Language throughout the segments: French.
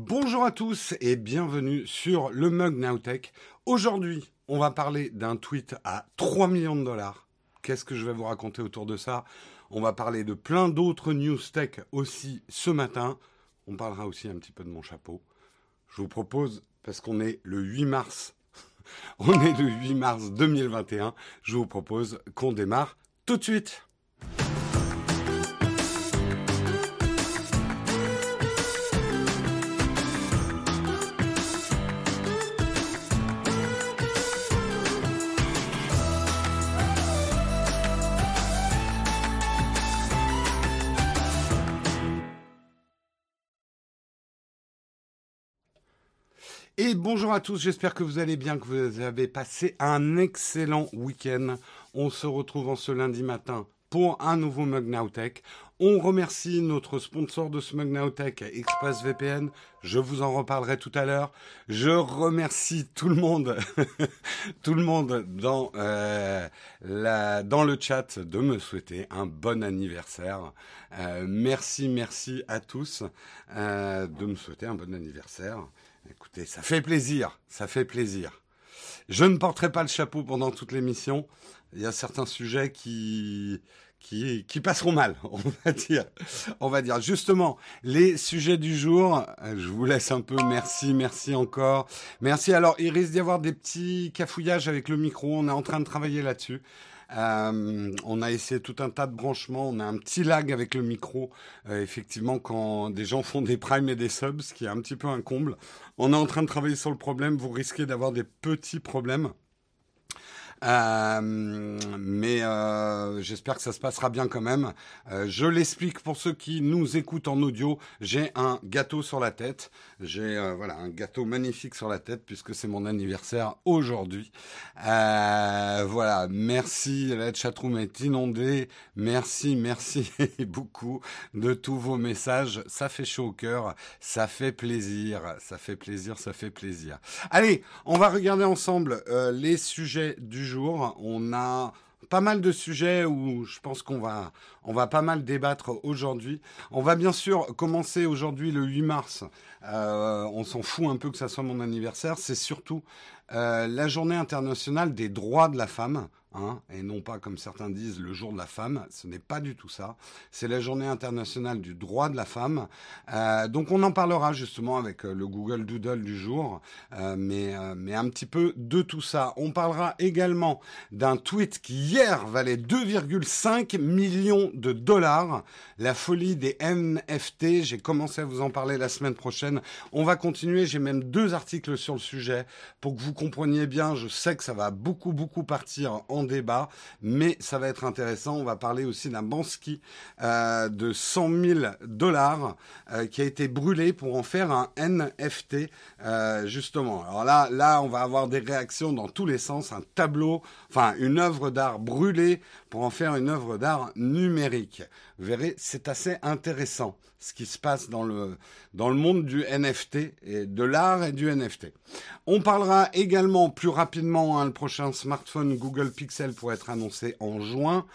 Bonjour à tous et bienvenue sur le Mug Nowtech. Aujourd'hui, on va parler d'un tweet à 3 millions de dollars. Qu'est-ce que je vais vous raconter autour de ça? On va parler de plein d'autres news tech aussi ce matin. On parlera aussi un petit peu de mon chapeau. Je vous propose, parce qu'on est le 8 mars, on est le 8 mars 2021, je vous propose qu'on démarre tout de suite. Et bonjour à tous, j'espère que vous allez bien, que vous avez passé un excellent week-end. On se retrouve en ce lundi matin pour un nouveau Mug. On remercie notre sponsor de ce Mug ExpressVPN. Je vous en reparlerai tout à l'heure. Je remercie tout le monde, tout le monde dans, euh, dans le chat de me souhaiter un bon anniversaire. Euh, merci, merci à tous euh, de me souhaiter un bon anniversaire. Écoutez, ça fait plaisir, ça fait plaisir. Je ne porterai pas le chapeau pendant toute l'émission. Il y a certains sujets qui, qui, passeront mal, on va dire. On va dire justement les sujets du jour. Je vous laisse un peu. Merci, merci encore. Merci. Alors, il risque d'y avoir des petits cafouillages avec le micro. On est en train de travailler là-dessus. Euh, on a essayé tout un tas de branchements. On a un petit lag avec le micro. Euh, effectivement, quand des gens font des primes et des subs, ce qui est un petit peu un comble. On est en train de travailler sur le problème. Vous risquez d'avoir des petits problèmes. Euh, mais euh, j'espère que ça se passera bien quand même. Euh, je l'explique pour ceux qui nous écoutent en audio. J'ai un gâteau sur la tête. J'ai voilà un gâteau magnifique sur la tête puisque c'est mon anniversaire aujourd'hui. Voilà, merci. La chatroom est inondée. Merci, merci beaucoup de tous vos messages. Ça fait chaud au cœur. Ça fait plaisir. Ça fait plaisir. Ça fait plaisir. Allez, on va regarder ensemble les sujets du On a pas mal de sujets où je pense qu'on va, on va pas mal débattre aujourd'hui. On va bien sûr commencer aujourd'hui le 8 mars. Euh, on s'en fout un peu que ça soit mon anniversaire. C'est surtout euh, la journée internationale des droits de la femme. Hein, et non pas comme certains disent le jour de la femme, ce n'est pas du tout ça. C'est la journée internationale du droit de la femme. Euh, donc on en parlera justement avec euh, le Google Doodle du jour, euh, mais, mais un petit peu de tout ça. On parlera également d'un tweet qui hier valait 2,5 millions de dollars, la folie des NFT. J'ai commencé à vous en parler la semaine prochaine. On va continuer, j'ai même deux articles sur le sujet pour que vous compreniez bien. Je sais que ça va beaucoup beaucoup partir en débat, mais ça va être intéressant. On va parler aussi d'un Bansky euh, de 100 000 dollars euh, qui a été brûlé pour en faire un NFT, euh, justement. Alors là, là, on va avoir des réactions dans tous les sens. Un tableau, enfin une œuvre d'art brûlée pour en faire une œuvre d'art numérique. Vous verrez, c'est assez intéressant ce qui se passe dans le, dans le monde du NFT et de l'art et du NFT. On parlera également plus rapidement, hein, le prochain smartphone Google Pixel pour être annoncé en juin.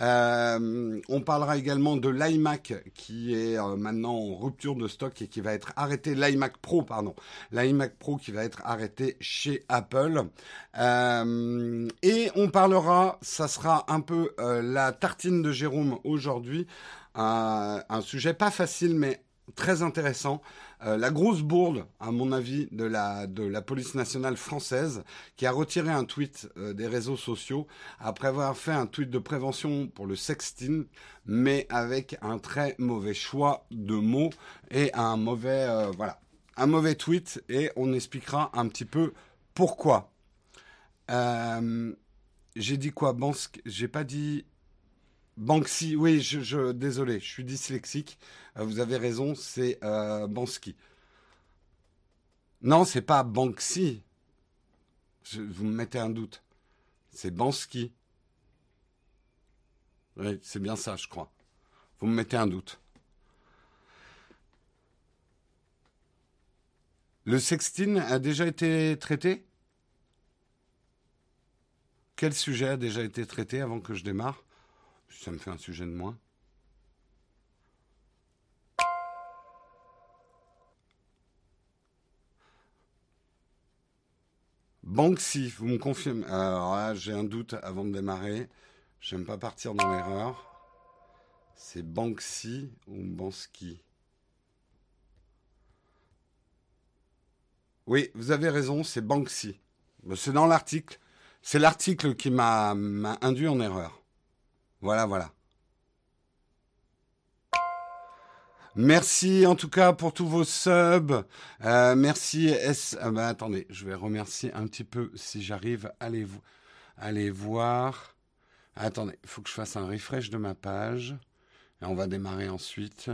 Euh, on parlera également de l'iMac qui est euh, maintenant en rupture de stock et qui va être arrêté, l'iMac Pro, pardon, l'iMac Pro qui va être arrêté chez Apple. Euh, et on parlera, ça sera un peu euh, la tartine de Jérôme aujourd'hui, un, un sujet pas facile mais très intéressant. Euh, la grosse bourde, à mon avis, de la, police nationale française, qui a retiré un tweet euh, des réseaux sociaux après avoir fait un tweet de prévention pour le sexting, mais avec un très mauvais choix de mots et un mauvais, euh, voilà, un mauvais tweet. Et on expliquera un petit peu pourquoi. J'ai dit quoi, Bansk? J'ai pas dit Banksy, oui, je, désolé, je suis dyslexique. Euh, vous avez raison, c'est euh, Bansky. Non, c'est pas Banksy. Vous me mettez un doute. C'est Bansky. Oui, c'est bien ça, je crois. Vous me mettez un doute. Le sextine a déjà été traité? Quel sujet a déjà été traité avant que je démarre? Ça me fait un sujet de moins. Banksy, vous me confirmez? Alors là, j'ai un doute avant de démarrer. J'aime pas partir dans l'erreur. C'est Banksy ou Bansky Oui, vous avez raison, c'est Banksy. C'est dans l'article. C'est l'article qui m'a induit en erreur. Voilà, voilà. Merci en tout cas pour tous vos subs. Euh, merci S. Ah bah, attendez, je vais remercier un petit peu si j'arrive. Allez, allez voir. Attendez, il faut que je fasse un refresh de ma page. Et on va démarrer ensuite.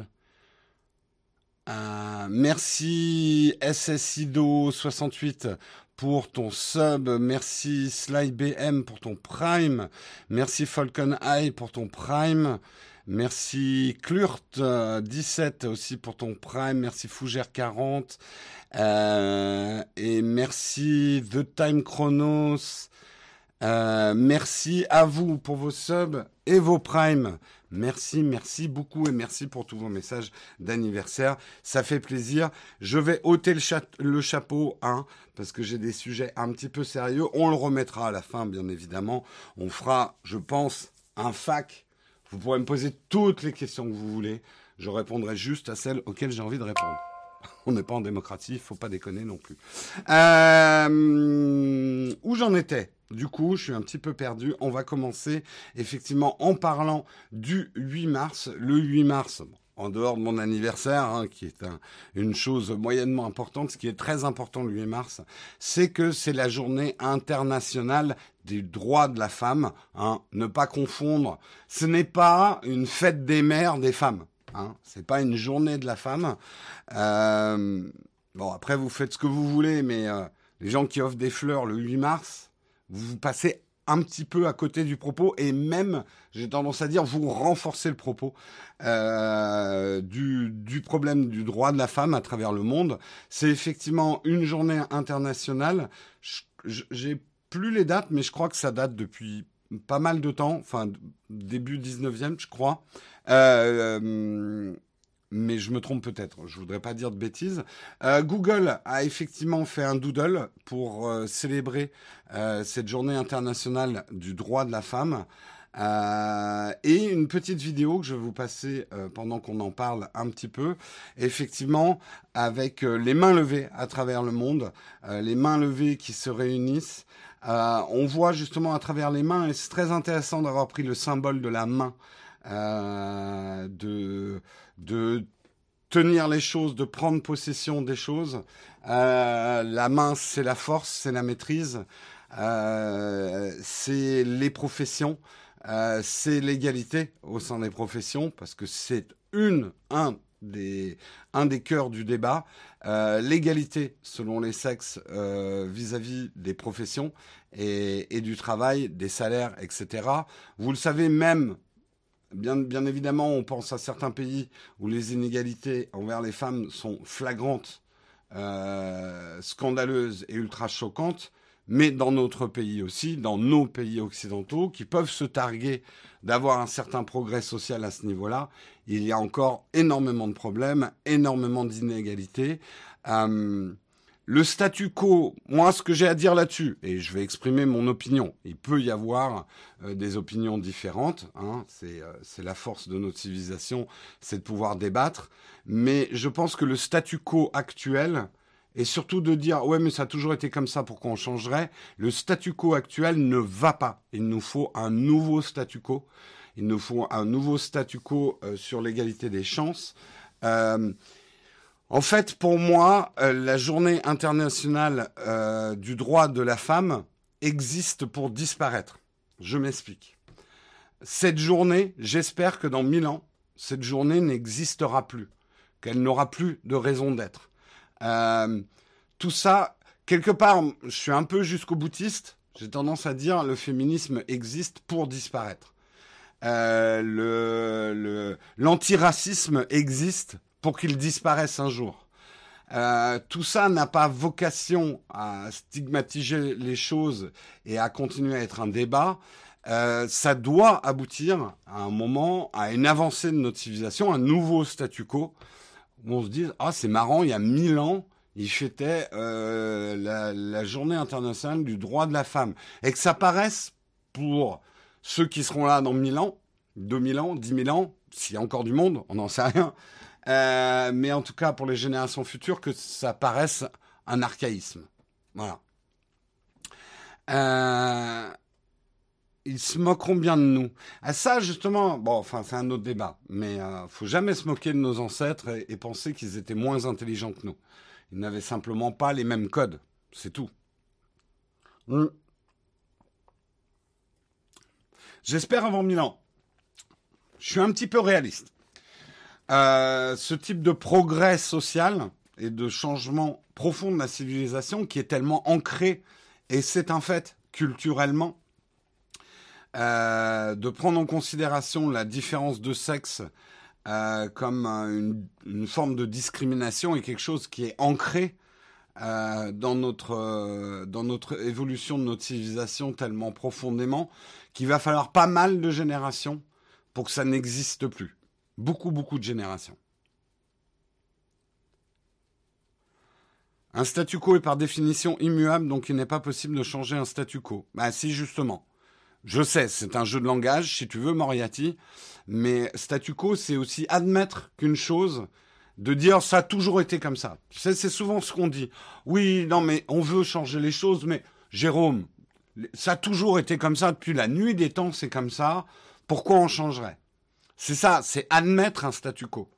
Euh, merci SSIDO68 pour ton sub. Merci SlyBM pour ton prime. Merci Falcon Eye pour ton prime. Merci Klurt17 aussi pour ton prime. Merci Fougère40. Euh, et merci The Time Chronos. Euh, merci à vous pour vos subs et vos primes. Merci, merci beaucoup et merci pour tous vos messages d'anniversaire. Ça fait plaisir. Je vais ôter le, chapeau, hein, parce que j'ai des sujets un petit peu sérieux. On le remettra à la fin, bien évidemment. On fera, je pense, un fac. Vous pourrez me poser toutes les questions que vous voulez. Je répondrai juste à celles auxquelles j'ai envie de répondre. On n'est pas en démocratie, il faut pas déconner non plus. Euh, où j'en étais? Du coup, je suis un petit peu perdu. On va commencer effectivement en parlant du 8 mars. Le 8 mars, en dehors de mon anniversaire, hein, qui est une chose moyennement importante, ce qui est très important le 8 mars, c'est que c'est la journée internationale des droits de la femme. Hein. Ne pas confondre, ce n'est pas une fête des mères des femmes. Hein. C'est pas une journée de la femme. Euh, bon, après vous faites ce que vous voulez, mais euh, les gens qui offrent des fleurs le 8 mars, vous passez un petit peu à côté du propos et même, j'ai tendance à dire, vous renforcez le propos euh, du, problème du droit de la femme à travers le monde. C'est effectivement une journée internationale. J'ai plus les dates, mais je crois que ça date depuis pas mal de temps, enfin début 19e, je crois. Euh mais je me trompe peut-être, je voudrais pas dire de bêtises. Euh, Google a effectivement fait un doodle pour euh, célébrer euh, cette journée internationale du droit de la femme. et une petite vidéo que je vais vous passer pendant qu'on en parle un petit peu, effectivement avec les mains levées à travers le monde, les mains levées qui se réunissent. on voit justement à travers les mains, et c'est très intéressant d'avoir pris le symbole de la main euh, de, de tenir les choses, de prendre possession des choses. Euh, la main, c'est la force, c'est la maîtrise, euh, c'est les professions, c'est l'égalité au sein des professions, parce que c'est une, un des, un des cœurs du débat, l'égalité selon les sexes vis-à-vis des professions et, et, du travail, des salaires, etc. Vous le savez même Bien, évidemment, on pense à certains pays où les inégalités envers les femmes sont flagrantes, euh, scandaleuses et ultra choquantes, mais dans notre pays aussi, dans nos pays occidentaux, qui peuvent se targuer d'avoir un certain progrès social à ce niveau-là, il y a encore énormément de problèmes, énormément d'inégalités. Euh, le statu quo, moi, ce que j'ai à dire là-dessus, et je vais exprimer mon opinion, il peut y avoir euh, des opinions différentes, hein, euh, c'est la force de notre civilisation, c'est de pouvoir débattre, mais je pense que le statu quo actuel, et surtout de dire, ouais, mais ça a toujours été comme ça, pourquoi on changerait, le statu quo actuel ne va pas. Il nous faut un nouveau statu quo, il nous faut un nouveau statu quo euh, sur l'égalité des chances. En fait, pour moi, euh, la journée internationale euh, du droit de la femme existe pour disparaître. Je m'explique. Cette journée, j'espère que dans mille ans, cette journée n'existera plus, qu'elle n'aura plus de raison d'être. Euh, tout ça, quelque part, je suis un peu jusqu'au boutiste. J'ai tendance à dire le féminisme existe pour disparaître. l'antiracisme existe pour qu'il disparaisse un jour. Euh, tout ça n'a pas vocation à stigmatiser les choses et à continuer à être un débat. Euh, ça doit aboutir à un moment à une avancée de notre civilisation, un nouveau statu quo, où on se dit ah c'est marrant, il y a mille ans, il fêtait euh, la, journée internationale du droit de la femme. Et que ça paraisse, pour ceux qui seront là dans 1000 ans, 2000 ans, 10 000 ans, s'il y a encore du monde, on n'en sait rien, euh, mais en tout cas pour les générations futures, que ça paraisse un archaïsme. Voilà. Euh, ils se moqueront bien de nous. À ça, justement, bon, enfin, c'est un autre débat, mais euh, faut jamais se moquer de nos ancêtres et penser qu'ils étaient moins intelligents que nous. Ils n'avaient simplement pas les mêmes codes. C'est tout. Hmm. J'espère avant Milan. Je suis un petit peu réaliste. Ce type de progrès social et de changement profond de la civilisation qui est tellement ancré, et c'est un fait, culturellement, euh, de prendre en considération la différence de sexe euh, comme une, forme de discrimination et quelque chose qui est ancré euh, dans notre dans notre évolution de notre civilisation tellement profondément qu'il va falloir pas mal de générations pour que ça n'existe plus. Beaucoup beaucoup de générations. Un statu quo est par définition immuable, donc il n'est pas possible de changer un statu quo. Bah si justement. Je sais, c'est un jeu de langage, si tu veux, Moriarty, mais statu quo, c'est aussi admettre qu'une chose, de dire ça a toujours été comme ça. Tu sais, c'est souvent ce qu'on dit. Oui, non, mais on veut changer les choses, mais Jérôme, ça a toujours été comme ça depuis la nuit des temps, c'est comme ça. Pourquoi on changerait? C'est ça, c'est admettre un statu quo.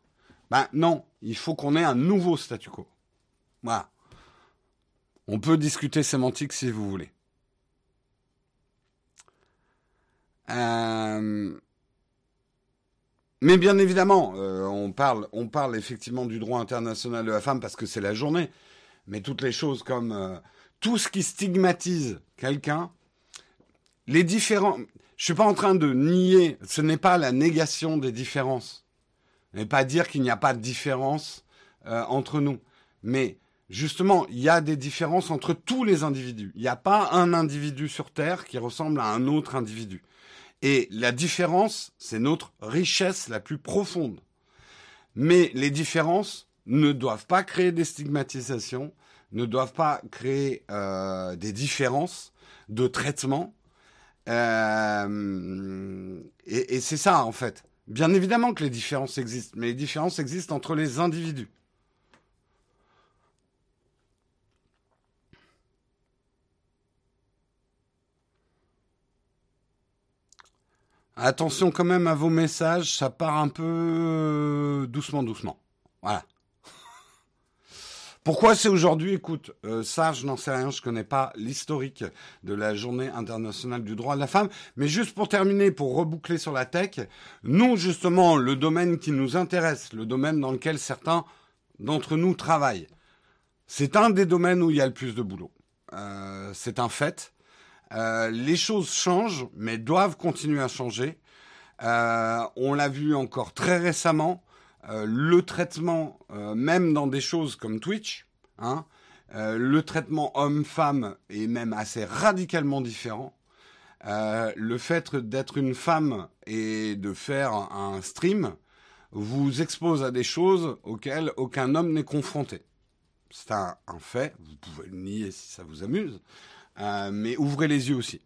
Ben non, il faut qu'on ait un nouveau statu quo. Voilà. On peut discuter sémantique si vous voulez. Euh, mais bien évidemment, euh, on, parle, effectivement du droit international de la femme parce que c'est la journée. Mais toutes les choses comme euh, tout ce qui stigmatise quelqu'un, les différents. Je suis pas en train de nier. Ce n'est pas la négation des différences. Ce n'est pas dire qu'il n'y a pas de différence entre nous. Mais justement, il y a des différences entre tous les individus. Il n'y a pas un individu sur Terre qui ressemble à un autre individu. Et la différence, c'est notre richesse la plus profonde. Mais les différences ne doivent pas créer des stigmatisations, ne doivent pas créer euh, des différences de traitement. Euh, et c'est ça, en fait. Bien évidemment que les différences existent, mais les différences existent entre les individus. Attention quand même à vos messages, ça part un peu euh, doucement, doucement. Voilà. Pourquoi c'est aujourd'hui? Écoute, ça, je n'en sais rien, je connais pas l'historique de la Journée internationale du droit de la femme. Mais juste pour terminer, pour reboucler sur la tech, nous, justement, le domaine qui nous intéresse, le domaine dans lequel certains d'entre nous travaillent, c'est un des domaines où il y a le plus de boulot. Euh, c'est un fait. Euh, les choses changent, mais doivent continuer à changer. Euh, on l'a vu encore très récemment, le traitement, même dans des choses comme Twitch, hein, le traitement homme-femme est même assez radicalement différent. le fait d'être une femme et de faire un stream vous expose à des choses auxquelles aucun homme n'est confronté. C'est un, fait, vous pouvez le nier si ça vous amuse, euh, mais ouvrez les yeux aussi.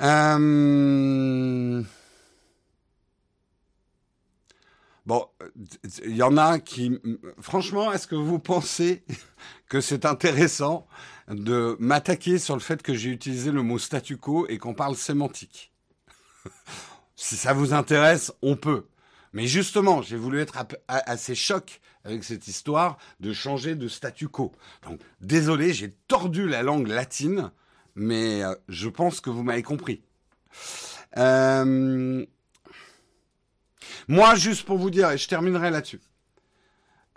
Euh, bon, il y en a qui... Franchement, est-ce que vous pensez que c'est intéressant de m'attaquer sur le fait que j'ai utilisé le mot statu quo et qu'on parle sémantique? Si ça vous intéresse, on peut. Mais justement, j'ai voulu être assez choc avec cette histoire de changer de statu quo. Donc, désolé, j'ai tordu la langue latine, mais euh, je pense que vous m'avez compris. Euh, moi, juste pour vous dire, et je terminerai là-dessus.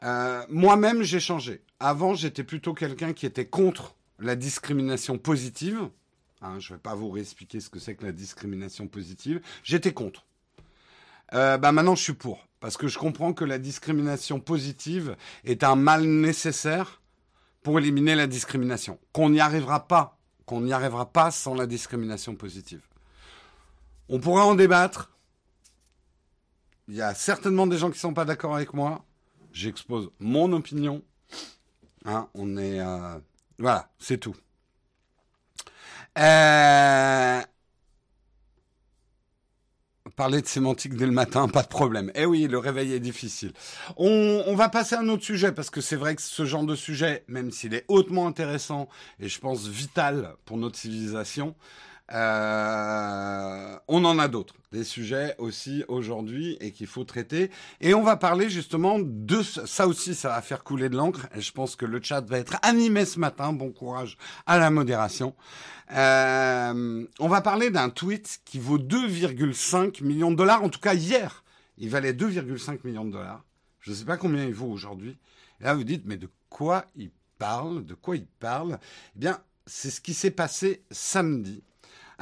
Euh, moi-même, j'ai changé. Avant, j'étais plutôt quelqu'un qui était contre la discrimination positive. Hein, je ne vais pas vous réexpliquer ce que c'est que la discrimination positive. J'étais contre. Euh, bah maintenant je suis pour. Parce que je comprends que la discrimination positive est un mal nécessaire pour éliminer la discrimination. Qu'on n'y arrivera pas. Qu'on n'y arrivera pas sans la discrimination positive. On pourra en débattre. Il y a certainement des gens qui ne sont pas d'accord avec moi. j'expose mon opinion. Hein, on est... Euh, voilà, c'est tout. Euh, parler de sémantique dès le matin, pas de problème. Eh oui, le réveil est difficile. On, va passer à un autre sujet parce que c'est vrai que ce genre de sujet, même s'il est hautement intéressant et je pense vital pour notre civilisation, euh, on en a d'autres, des sujets aussi aujourd'hui et qu'il faut traiter. Et on va parler justement de ça aussi, ça va faire couler de l'encre. Et je pense que le chat va être animé ce matin. Bon courage à la modération. Euh, on va parler d'un tweet qui vaut 2,5 millions de dollars. En tout cas, hier, il valait 2,5 millions de dollars. Je ne sais pas combien il vaut aujourd'hui. Là, vous dites, mais de quoi il parle? De quoi il parle? Eh bien, c'est ce qui s'est passé samedi.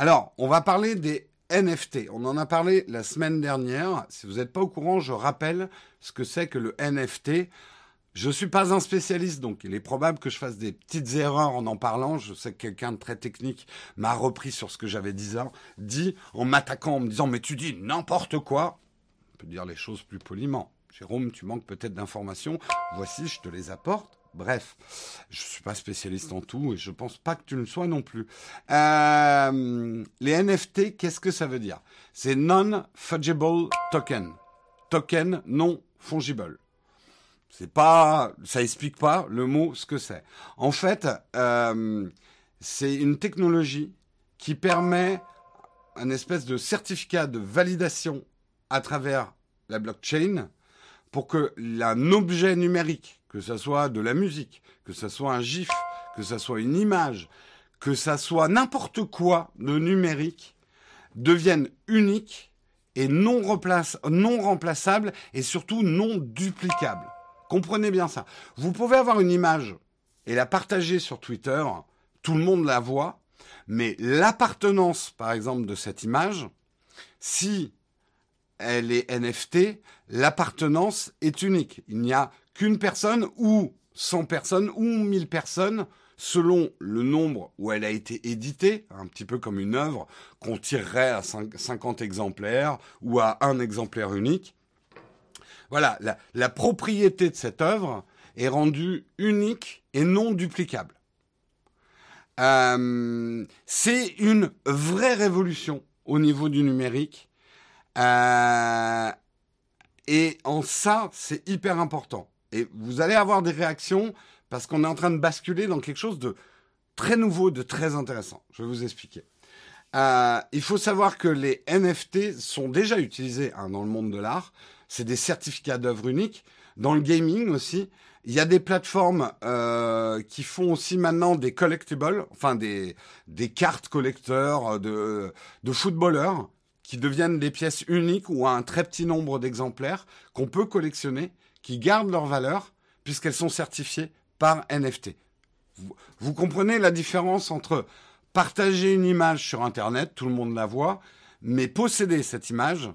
Alors, on va parler des NFT. On en a parlé la semaine dernière. Si vous n'êtes pas au courant, je rappelle ce que c'est que le NFT. Je ne suis pas un spécialiste, donc il est probable que je fasse des petites erreurs en en parlant. Je sais que quelqu'un de très technique m'a repris sur ce que j'avais dit, en m'attaquant, en me disant mais tu dis n'importe quoi. On peut dire les choses plus poliment. Jérôme, tu manques peut-être d'informations. Voici, je te les apporte. Bref, je ne suis pas spécialiste en tout et je ne pense pas que tu le sois non plus. Euh, les NFT, qu'est-ce que ça veut dire? C'est non-fungible token. Token non fungible. C'est pas, ça explique pas le mot ce que c'est. En fait, euh, c'est une technologie qui permet un espèce de certificat de validation à travers la blockchain pour que un objet numérique que ce soit de la musique, que ce soit un gif, que ce soit une image, que ça soit n'importe quoi de numérique, devienne unique et non, non remplaçable et surtout non duplicable. Comprenez bien ça. Vous pouvez avoir une image et la partager sur Twitter, tout le monde la voit, mais l'appartenance, par exemple, de cette image, si elle est NFT, l'appartenance est unique. Il n'y a qu'une personne ou 100 personnes ou 1000 personnes, selon le nombre où elle a été éditée, un petit peu comme une œuvre qu'on tirerait à 50 exemplaires ou à un exemplaire unique. Voilà, la, propriété de cette œuvre est rendue unique et non duplicable. Euh, c'est une vraie révolution au niveau du numérique. Euh, et en ça, c'est hyper important. Et vous allez avoir des réactions parce qu'on est en train de basculer dans quelque chose de très nouveau, de très intéressant. Je vais vous expliquer. Euh, il faut savoir que les NFT sont déjà utilisés hein, dans le monde de l'art. C'est des certificats d'œuvre unique. Dans le gaming aussi, il y a des plateformes euh, qui font aussi maintenant des collectibles, enfin des, des cartes collecteurs de, de footballeurs qui deviennent des pièces uniques ou à un très petit nombre d'exemplaires qu'on peut collectionner qui gardent leur valeur puisqu'elles sont certifiées par NFT. Vous, comprenez la différence entre partager une image sur Internet, tout le monde la voit, mais posséder cette image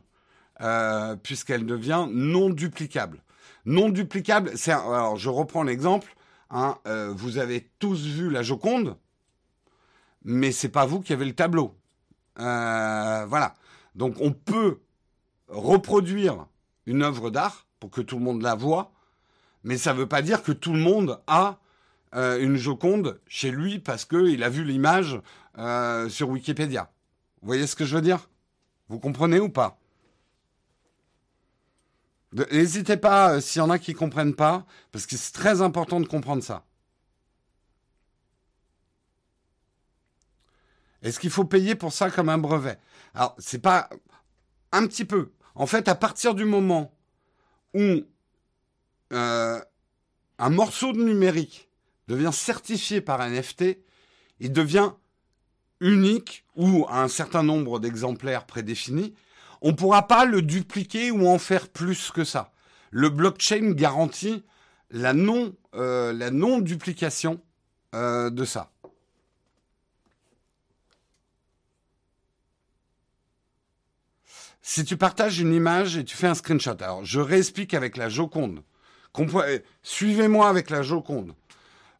euh, puisqu'elle devient non duplicable. Non duplicable, alors je reprends l'exemple. Hein, euh, vous avez tous vu la Joconde, mais c'est pas vous qui avez le tableau. Euh, voilà. Donc on peut reproduire une œuvre d'art pour que tout le monde la voit, mais ça ne veut pas dire que tout le monde a euh, une Joconde chez lui parce qu'il a vu l'image euh, sur Wikipédia. Vous voyez ce que je veux dire? Vous comprenez ou pas? N'hésitez pas, euh, s'il y en a qui ne comprennent pas, parce que c'est très important de comprendre ça. Est-ce qu'il faut payer pour ça comme un brevet? Alors, c'est pas un petit peu. En fait, à partir du moment où euh, un morceau de numérique devient certifié par NFT, il devient unique ou un certain nombre d'exemplaires prédéfinis, on ne pourra pas le dupliquer ou en faire plus que ça. Le blockchain garantit la non, euh, duplication euh, de ça. Si tu partages une image et tu fais un screenshot, alors je réexplique avec la Joconde. Suivez-moi avec la Joconde.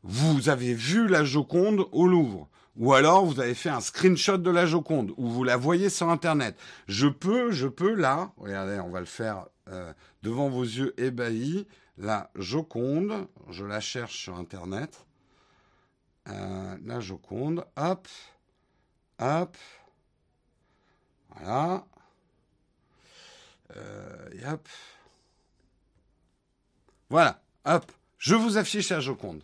Vous avez vu la Joconde au Louvre. ou alors vous avez fait un screenshot de la Joconde, ou vous la voyez sur Internet. Je peux, je peux là, regardez, on va le faire euh, devant vos yeux ébahis, la Joconde, je la cherche sur Internet. Euh, la Joconde, hop, hop, voilà, euh, voilà, hop, je vous affiche la Joconde.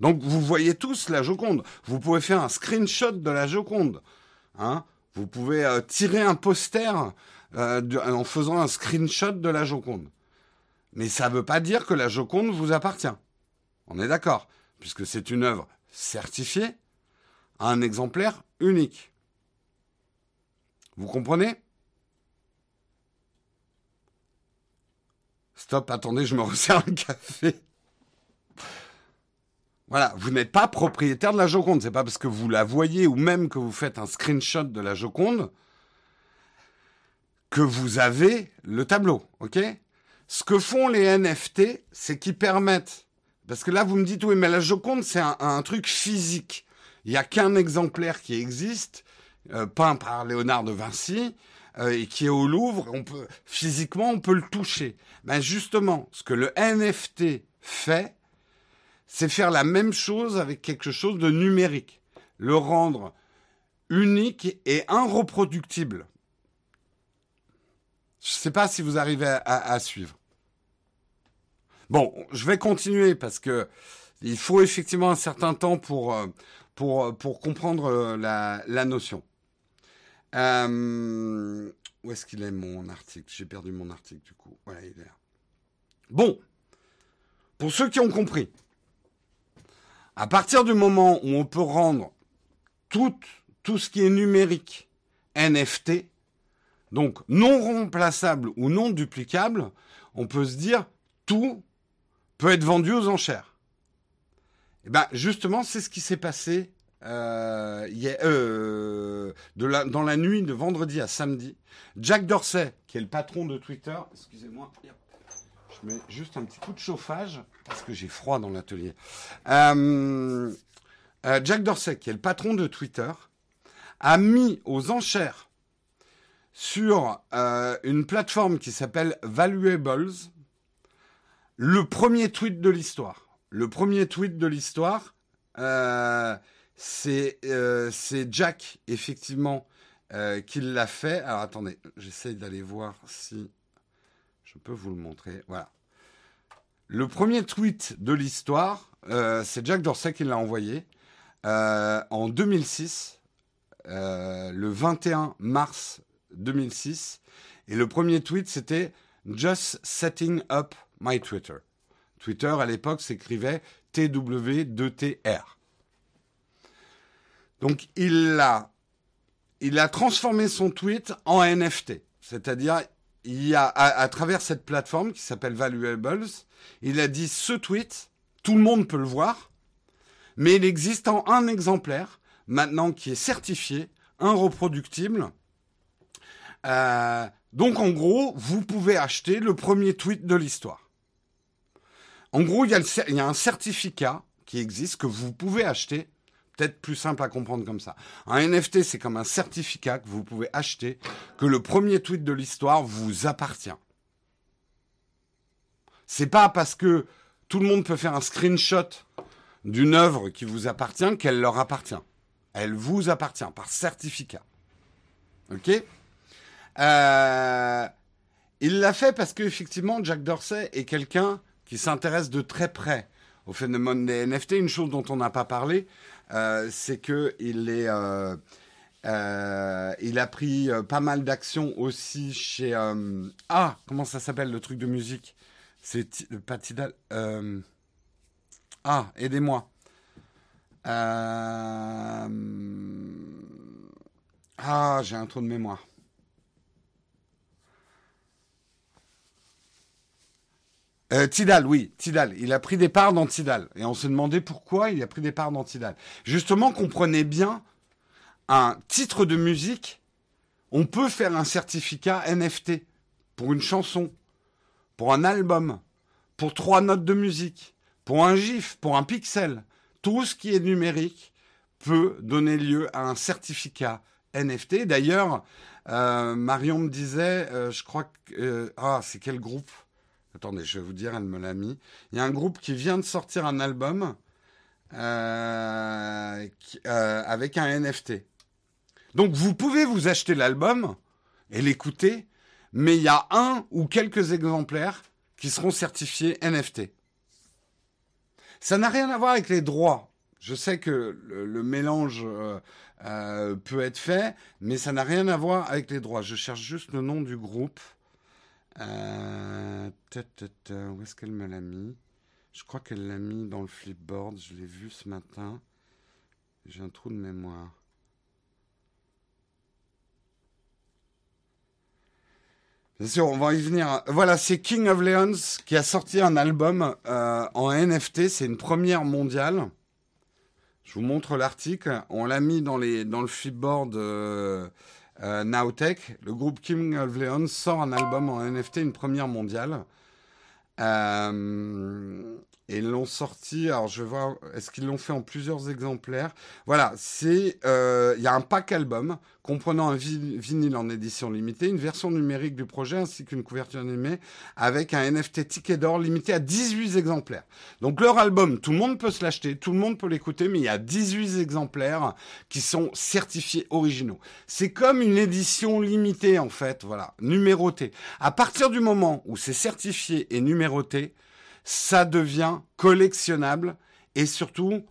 Donc vous voyez tous la Joconde. Vous pouvez faire un screenshot de la Joconde. Hein vous pouvez euh, tirer un poster en faisant un screenshot de la Joconde. Mais ça ne veut pas dire que la Joconde vous appartient. On est d'accord, puisque c'est une œuvre certifiée, un exemplaire unique. Vous comprenez? Stop, attendez, je me resserre un café. Voilà, vous n'êtes pas propriétaire de la Joconde. C'est pas parce que vous la voyez ou même que vous faites un screenshot de la Joconde que vous avez le tableau, ok? Ce que font les NFT, c'est qu'ils permettent, parce que là vous me dites oui, mais la Joconde c'est un, truc physique. Il n'y a qu'un exemplaire qui existe, euh, peint par Léonard de Vinci, euh, et qui est au Louvre. On peut physiquement on peut le toucher. Mais justement, ce que le NFT fait, c'est faire la même chose avec quelque chose de numérique, le rendre unique et irreproductible. Je ne sais pas si vous arrivez à, suivre. Bon, je vais continuer parce que il faut effectivement un certain temps pour, euh, pour, pour comprendre euh, la, la notion. Euh, où est-ce qu'il est mon article? J'ai perdu mon article du coup. Voilà, il est là. Bon, pour ceux qui ont compris, à partir du moment où on peut rendre tout, tout ce qui est numérique NFT, donc non remplaçable ou non duplicable, on peut se dire tout peut être vendu aux enchères. Et eh ben justement, c'est ce qui s'est passé euh, euh, dans la nuit de vendredi à samedi. Jack Dorsey, qui est le patron de Twitter, excusez-moi, je mets juste un petit coup de chauffage parce que j'ai froid dans l'atelier. Euh, Jack Dorsey, qui est le patron de Twitter, a mis aux enchères sur une plateforme qui s'appelle Valuables le premier tweet de l'histoire. Le premier tweet de l'histoire, euh, euh, c'est Jack, effectivement, qui l'a fait. Alors attendez, j'essaye d'aller voir si je peux vous le montrer. Voilà. Le premier tweet de l'histoire, c'est Jack Dorsey qui l'a envoyé en 2006, le 21 mars 2006. Et le premier tweet, c'était Just setting up my Twitter. Twitter, à l'époque, s'écrivait TW2TR. Donc, il a, transformé son tweet en NFT. C'est-à-dire, il a, à, travers cette plateforme qui s'appelle Valuables, il a dit ce tweet, tout le monde peut le voir, mais il existe en un exemplaire, maintenant qui est certifié, reproductible. Euh, donc en gros, vous pouvez acheter le premier tweet de l'histoire. En gros, il y, a un certificat qui existe que vous pouvez acheter. Peut-être plus simple à comprendre comme ça. Un NFT, c'est comme un certificat que vous pouvez acheter, que le premier tweet de l'histoire vous appartient. C'est pas parce que tout le monde peut faire un screenshot d'une œuvre qui vous appartient qu'elle leur appartient. Elle vous appartient par certificat. OK? Euh, il l'a fait parce qu'effectivement, Jack Dorsey est quelqu'un qui s'intéresse de très près au phénomène des NFT. Une chose dont on n'a pas parlé, euh, c'est qu'il est, euh, il a pris pas mal d'actions aussi chez ah comment ça s'appelle le truc de musique? C'est pas Tidal. ah aidez-moi. ah j'ai un trou de mémoire. Euh, Tidal, oui, Tidal. Il a pris des parts dans Tidal. Et on se demandait pourquoi il a pris des parts dans Tidal. Justement, comprenez bien, un titre de musique, on peut faire un certificat NFT pour une chanson, pour un album, pour trois notes de musique, pour un GIF, pour un pixel. Tout ce qui est numérique peut donner lieu à un certificat NFT. D'ailleurs, euh, Marion me disait, euh, je crois que... Ah, c'est quel groupe? Attendez, je vais vous dire, elle me l'a mis. Il y a un groupe qui vient de sortir un album avec un NFT. Donc vous pouvez vous acheter l'album et l'écouter, mais il y a un ou quelques exemplaires qui seront certifiés NFT. Ça n'a rien à voir avec les droits. Je sais que le, mélange euh, euh, peut être fait, mais ça n'a rien à voir avec les droits. Je cherche juste le nom du groupe. Euh, où est-ce qu'elle me l'a mis? Je crois qu'elle l'a mis dans le flipboard. Je l'ai vu ce matin. J'ai un trou de mémoire. Bien sûr, on va y venir. Voilà, c'est King of Leons qui a sorti un album en NFT. C'est une première mondiale. Je vous montre l'article. On l'a mis dans le flipboard euh, euh, Nowtech. Le groupe King of Leon sort un album en NFT, une première mondiale. Euh, et ils l'ont sorti, alors je voir, est-ce qu'ils l'ont fait en plusieurs exemplaires? Voilà, c'est, euh, il y a un pack album comprenant un vinyle en édition limitée, une version numérique du projet ainsi qu'une couverture animée avec un NFT ticket d'or limité à 18 exemplaires. Donc leur album, tout le monde peut se l'acheter, tout le monde peut l'écouter, mais il y a 18 exemplaires qui sont certifiés originaux. C'est comme une édition limitée en fait, voilà, numérotée. À partir du moment où c'est certifié et numéroté, ça devient collectionnable et surtout,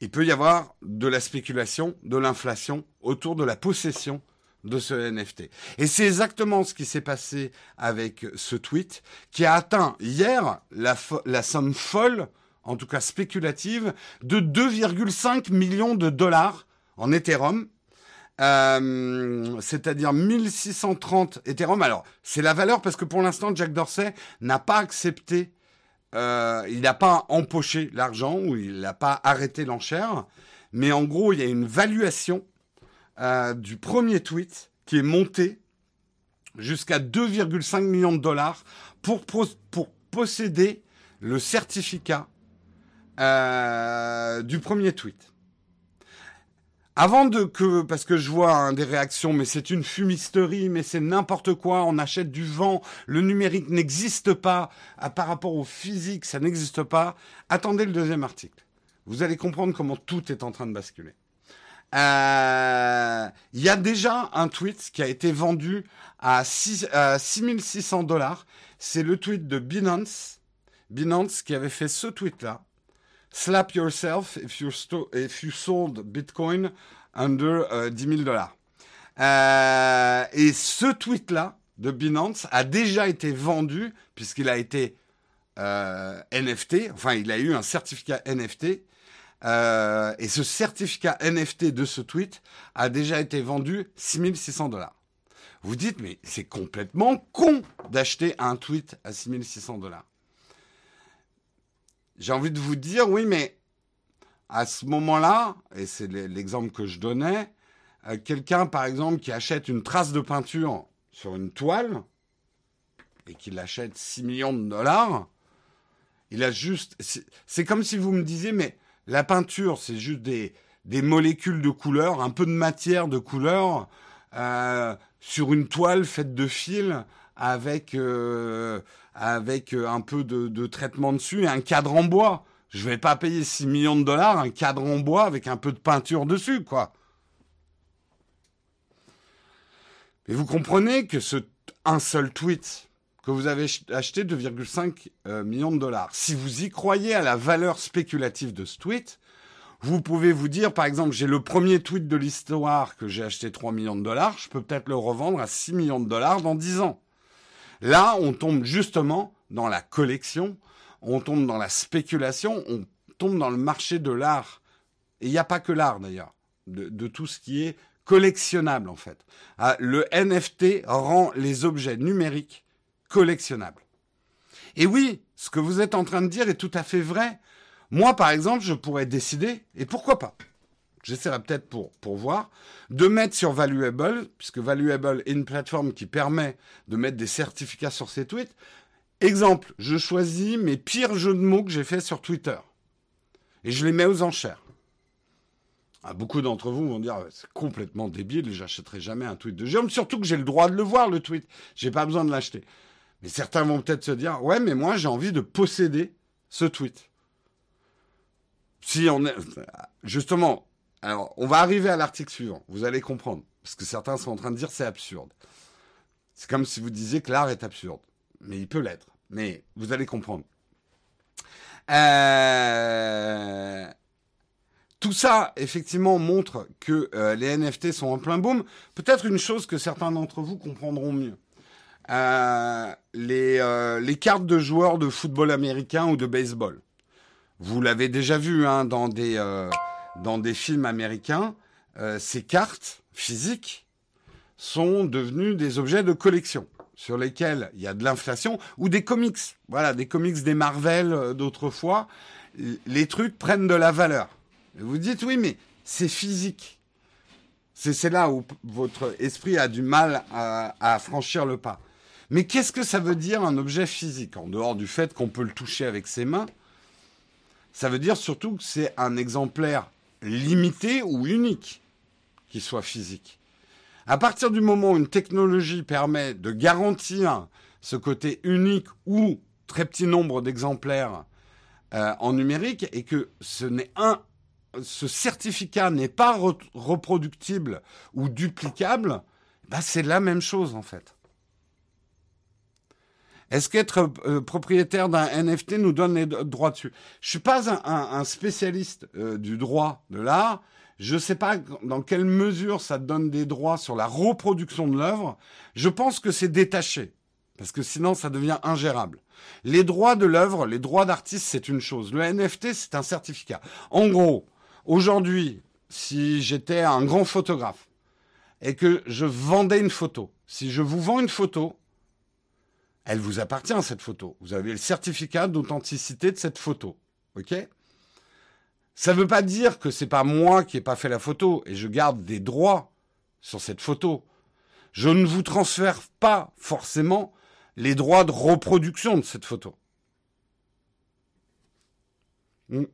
il peut y avoir de la spéculation, de l'inflation autour de la possession de ce NFT. Et c'est exactement ce qui s'est passé avec ce tweet qui a atteint hier la, somme folle, en tout cas spéculative, de 2,5 millions de dollars en Ethereum. Euh, c'est-à-dire 1630 Ethereum. Alors, c'est la valeur parce que pour l'instant, Jack Dorsey n'a pas accepté euh, il n'a pas empoché l'argent ou il n'a pas arrêté l'enchère, mais en gros, il y a une valuation euh, du premier tweet qui est monté jusqu'à 2,5 millions de dollars pour, pour posséder le certificat euh, du premier tweet. Avant de que, parce que je vois hein, des réactions, mais c'est une fumisterie, mais c'est n'importe quoi, on achète du vent, le numérique n'existe pas, par rapport au physique, ça n'existe pas. Attendez le deuxième article. Vous allez comprendre comment tout est en train de basculer. Euh, il y a déjà un tweet qui a été vendu à, 6, 6600 dollars. C'est le tweet de Binance. Binance qui avait fait ce tweet-là Slap yourself if you, if you sold Bitcoin under 10 000 dollars. Euh, et ce tweet-là de Binance a déjà été vendu puisqu'il a été euh, NFT, enfin il a eu un certificat NFT. Euh, et ce certificat NFT de ce tweet a déjà été vendu 6600 dollars. Vous dites, mais c'est complètement con d'acheter un tweet à 6600 dollars j'ai envie de vous dire, oui, mais à ce moment-là, et c'est l'exemple que je donnais, euh, quelqu'un, par exemple, qui achète une trace de peinture sur une toile et qui l'achète 6 millions de dollars, il a juste... C'est comme si vous me disiez, mais la peinture, c'est juste des, des molécules de couleur, un peu de matière de couleur euh, sur une toile faite de fils avec... Euh, avec euh, un peu de, traitement dessus un cadre en bois. Je vais pas payer 6 millions de dollars un cadre en bois avec un peu de peinture dessus, quoi. Mais vous comprenez que ce un seul tweet que vous avez acheté 2,5 euh, millions de dollars, si vous y croyez à la valeur spéculative de ce tweet, vous pouvez vous dire, par exemple, j'ai le premier tweet de l'histoire que j'ai acheté 3 millions de dollars, je peux peut-être le revendre à 6 millions de dollars dans 10 ans. Là, on tombe justement dans la collection, on tombe dans la spéculation, on tombe dans le marché de l'art. Et il n'y a pas que l'art d'ailleurs, de, tout ce qui est collectionnable en fait. Ah, le NFT rend les objets numériques collectionnables. Et oui, ce que vous êtes en train de dire est tout à fait vrai. Moi, par exemple, je pourrais décider, et pourquoi pas, j'essaierai peut-être pour, pour voir, de mettre sur Valuable, puisque Valuable est une plateforme qui permet de mettre des certificats sur ses tweets. Exemple, je choisis mes pires jeux de mots que j'ai fait sur Twitter. Et je les mets aux enchères. Ah, beaucoup d'entre vous vont dire c'est complètement débile, j'achèterai jamais un tweet de Jérôme, surtout que j'ai le droit de le voir le tweet, j'ai pas besoin de l'acheter. Mais certains vont peut-être se dire ouais, mais moi j'ai envie de posséder ce tweet. Si on est justement, alors on va arriver à l'article suivant, vous allez comprendre, parce que certains sont en train de dire c'est absurde. C'est comme si vous disiez que l'art est absurde, mais il peut l'être. Mais vous allez comprendre. Euh tout ça, effectivement, montre que euh, les NFT sont en plein boom. Peut-être une chose que certains d'entre vous comprendront mieux. Euh, les, cartes de joueurs de football américain ou de baseball. Vous l'avez déjà vu hein, dans, des, dans des films américains. ces cartes physiques sont devenues des objets de collection sur lesquels il y a de l'inflation ou des comics. Voilà, des comics des Marvel d'autrefois. Les trucs prennent de la valeur. Vous dites oui, mais c'est physique. C'est là où votre esprit a du mal à, franchir le pas. Mais qu'est-ce que ça veut dire un objet physique? En dehors du fait qu'on peut le toucher avec ses mains, ça veut dire surtout que c'est un exemplaire limité ou unique qui soit physique. À partir du moment où une technologie permet de garantir ce côté unique ou très petit nombre d'exemplaires euh, en numérique et que ce certificat n'est pas reproductible ou duplicable, bah c'est la même chose en fait. Est-ce qu'être euh, propriétaire d'un NFT nous donne les droits dessus? Je suis pas un, spécialiste euh, du droit de l'art. Je ne sais pas dans quelle mesure ça donne des droits sur la reproduction de l'œuvre. Je pense que c'est détaché, parce que sinon ça devient ingérable. Les droits de l'œuvre, les droits d'artiste, c'est une chose. Le NFT, c'est un certificat. En gros, Aujourd'hui, si j'étais un grand photographe et que je vendais une photo, si je vous vends une photo, elle vous appartient cette photo. Vous avez le certificat d'authenticité de cette photo. OK? Ça ne veut pas dire que c'est pas moi qui ai pas fait la photo et je garde des droits sur cette photo. Je ne vous transfère pas forcément les droits de reproduction de cette photo. Hmm.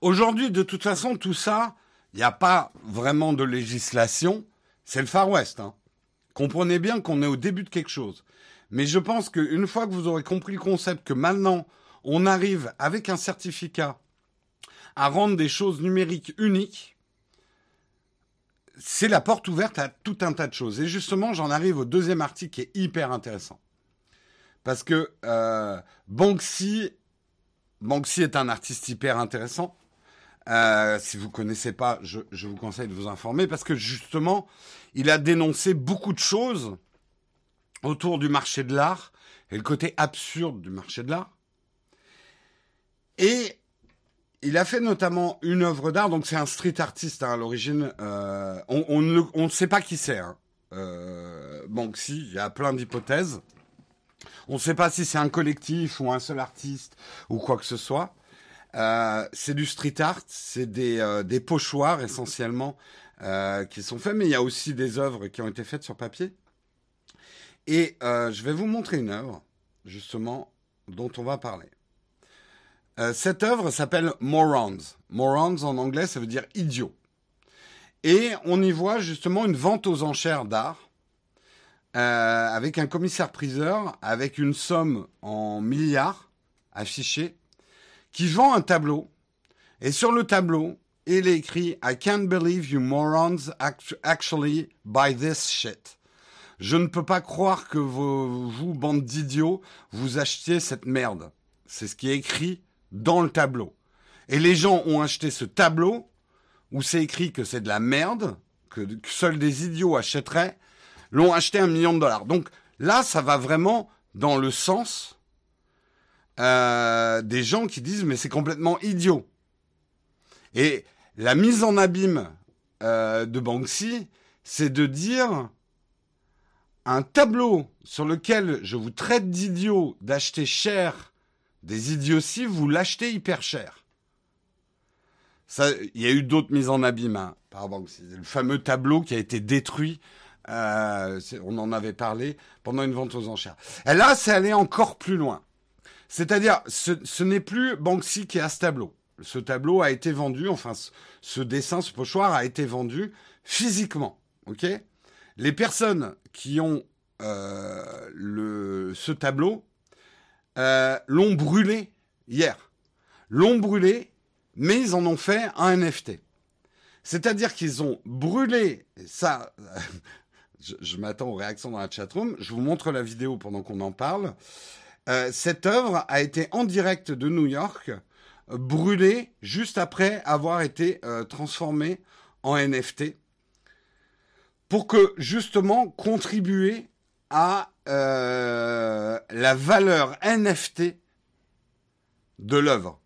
Aujourd'hui, de toute façon, tout ça, il n'y a pas vraiment de législation. C'est le Far West. Hein. Comprenez bien qu'on est au début de quelque chose. Mais je pense qu'une fois que vous aurez compris le concept, que maintenant, on arrive avec un certificat à rendre des choses numériques uniques, c'est la porte ouverte à tout un tas de choses. Et justement, j'en arrive au deuxième article qui est hyper intéressant. Parce que euh, Banksy, Banksy est un artiste hyper intéressant. Euh, si vous connaissez pas, je, vous conseille de vous informer parce que justement, il a dénoncé beaucoup de choses autour du marché de l'art et le côté absurde du marché de l'art. Et il a fait notamment une œuvre d'art, donc c'est un street artiste hein, à l'origine. Euh, on, ne, sait pas qui c'est. Hein. Euh, si, il y a plein d'hypothèses. On ne sait pas si c'est un collectif ou un seul artiste ou quoi que ce soit. Euh, c'est du street art, c'est des pochoirs essentiellement euh, qui sont faits, mais il y a aussi des œuvres qui ont été faites sur papier. Et je vais vous montrer une œuvre, justement, dont on va parler. cette œuvre s'appelle Morons. Morons en anglais, ça veut dire idiot. Et on y voit justement une vente aux enchères d'art. avec un commissaire-priseur, avec une somme en milliards affichée, qui vend un tableau. Et sur le tableau, il écrit I can't believe you morons actually buy this shit. Je ne peux pas croire que vous, vous bande d'idiots, vous achetiez cette merde. C'est ce qui est écrit dans le tableau. Et les gens ont acheté ce tableau où c'est écrit que c'est de la merde, que seuls des idiots achèteraient, l'ont acheté un million de dollars. Donc là, ça va vraiment dans le sens euh, des gens qui disent mais c'est complètement idiot. Et la mise en abîme euh, de Banksy, c'est de dire un tableau sur lequel je vous traite d'idiot d'acheter cher des idioties, vous l'achetez hyper cher. Il y a eu d'autres mises en abîme hein, par Banksy. Le fameux tableau qui a été détruit euh, on en avait parlé pendant une vente aux enchères. Et là, c'est allé encore plus loin. C'est-à-dire, ce, n'est plus Banksy qui a ce tableau. Ce tableau a été vendu, enfin, ce, dessin, ce pochoir a été vendu physiquement. Ok? Les personnes qui ont euh, ce tableau euh, l'ont brûlé hier. L'ont brûlé, mais ils en ont fait un NFT. C'est-à-dire qu'ils ont brûlé ça. je, m'attends aux réactions dans la chatroom. Je vous montre la vidéo pendant qu'on en parle. Euh, cette œuvre a été en direct de New York, brûlée juste après avoir été euh, transformée en NFT, pour que justement contribuer à euh, la valeur NFT de l'œuvre.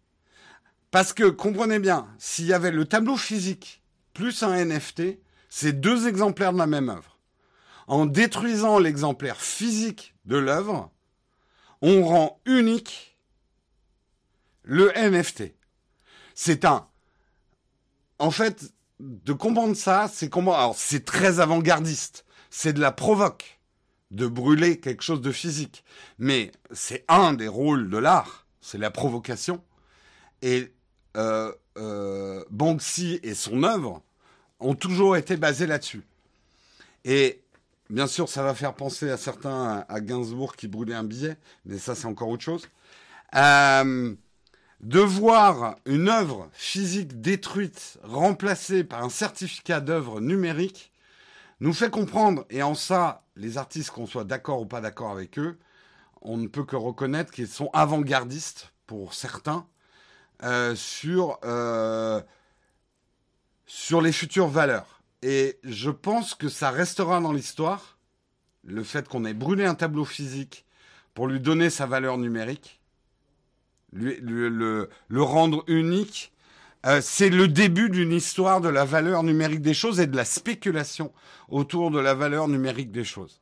Parce que comprenez bien, s'il y avait le tableau physique plus un NFT, c'est deux exemplaires de la même œuvre. En détruisant l'exemplaire physique de l'œuvre, on rend unique le NFT. C'est un. En fait, de comprendre ça, c'est comment. Alors, c'est très avant-gardiste. C'est de la provoque de brûler quelque chose de physique. Mais c'est un des rôles de l'art. C'est la provocation. Et euh, euh, Banksy et son œuvre ont toujours été basés là-dessus. Et bien sûr, ça va faire penser à certains à Gainsbourg qui brûlait un billet, mais ça c'est encore autre chose. Euh, de voir une œuvre physique détruite remplacée par un certificat d'œuvre numérique nous fait comprendre, et en ça, les artistes, qu'on soit d'accord ou pas d'accord avec eux, on ne peut que reconnaître qu'ils sont avant-gardistes pour certains euh, sur, euh, sur les futures valeurs. Et je pense que ça restera dans l'histoire, le fait qu'on ait brûlé un tableau physique pour lui donner sa valeur numérique, le, rendre unique. Euh, c'est le début d'une histoire de la valeur numérique des choses et de la spéculation autour de la valeur numérique des choses.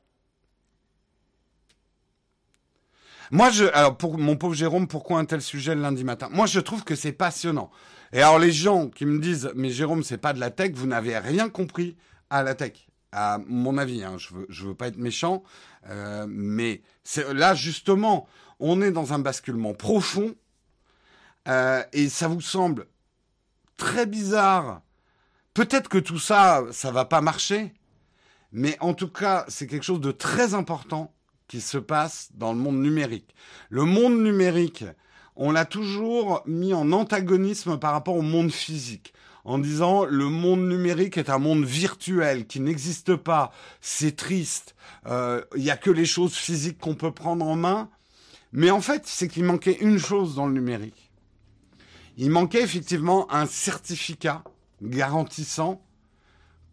Moi, je, alors pour mon pauvre Jérôme, pourquoi un tel sujet le lundi matin? Moi, je trouve que c'est passionnant. Et alors les gens qui me disent, mais Jérôme, c'est pas de la tech, vous n'avez rien compris à la tech. À mon avis, hein, je veux, je veux pas être méchant, euh, mais là justement, on est dans un basculement profond, euh, et ça vous semble très bizarre. Peut-être que tout ça, ça va pas marcher, mais en tout cas, c'est quelque chose de très important qui se passe dans le monde numérique. Le monde numérique, on l'a toujours mis en antagonisme par rapport au monde physique en disant le monde numérique est un monde virtuel qui n'existe pas, c'est triste, euh, il n'y a que les choses physiques qu'on peut prendre en main. Mais en fait, c'est qu'il manquait une chose dans le numérique. Il manquait effectivement un certificat garantissant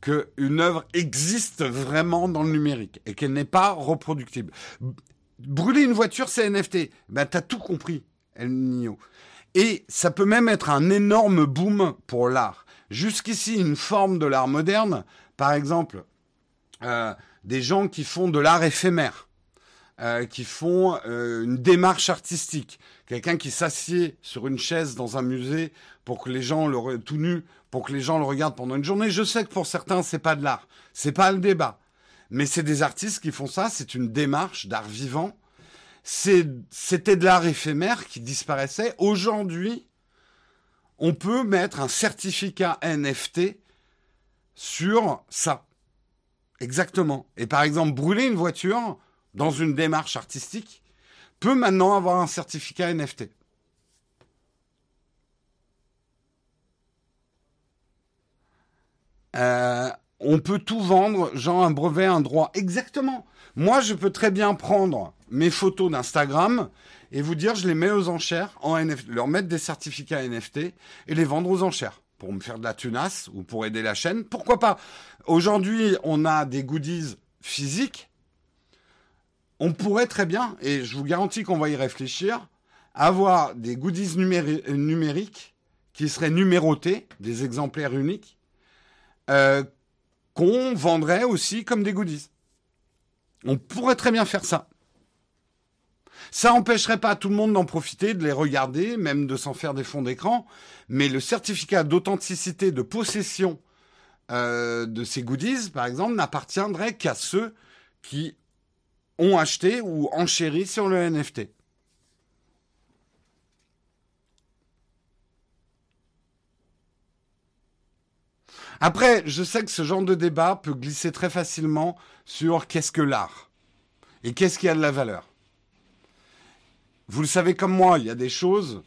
qu'une œuvre existe vraiment dans le numérique et qu'elle n'est pas reproductible. Brûler une voiture, c'est NFT. Ben, t'as tout compris, El Nino. Et ça peut même être un énorme boom pour l'art. Jusqu'ici, une forme de l'art moderne, par exemple, euh, des gens qui font de l'art éphémère, euh, qui font euh, une démarche artistique, quelqu'un qui s'assied sur une chaise dans un musée pour que les gens le tout nu pour que les gens le regardent pendant une journée. Je sais que pour certains, c'est pas de l'art. C'est pas le débat. Mais c'est des artistes qui font ça. C'est une démarche d'art vivant. C'était de l'art éphémère qui disparaissait. Aujourd'hui, on peut mettre un certificat NFT sur ça. Exactement. Et par exemple, brûler une voiture dans une démarche artistique peut maintenant avoir un certificat NFT. Euh, on peut tout vendre, genre un brevet, un droit. Exactement. Moi, je peux très bien prendre mes photos d'Instagram et vous dire, je les mets aux enchères en leur mettre des certificats NFT et les vendre aux enchères pour me faire de la tunasse ou pour aider la chaîne. Pourquoi pas? Aujourd'hui, on a des goodies physiques. On pourrait très bien, et je vous garantis qu'on va y réfléchir, avoir des goodies numériques qui seraient numérotés, des exemplaires uniques, euh, qu'on vendrait aussi comme des goodies. On pourrait très bien faire ça. Ça n'empêcherait pas tout le monde d'en profiter, de les regarder, même de s'en faire des fonds d'écran, mais le certificat d'authenticité de possession euh, de ces goodies, par exemple, n'appartiendrait qu'à ceux qui ont acheté ou enchéri sur le NFT. Après, je sais que ce genre de débat peut glisser très facilement sur qu'est-ce que l'art et qu'est-ce qui a de la valeur. Vous le savez comme moi, il y a des choses,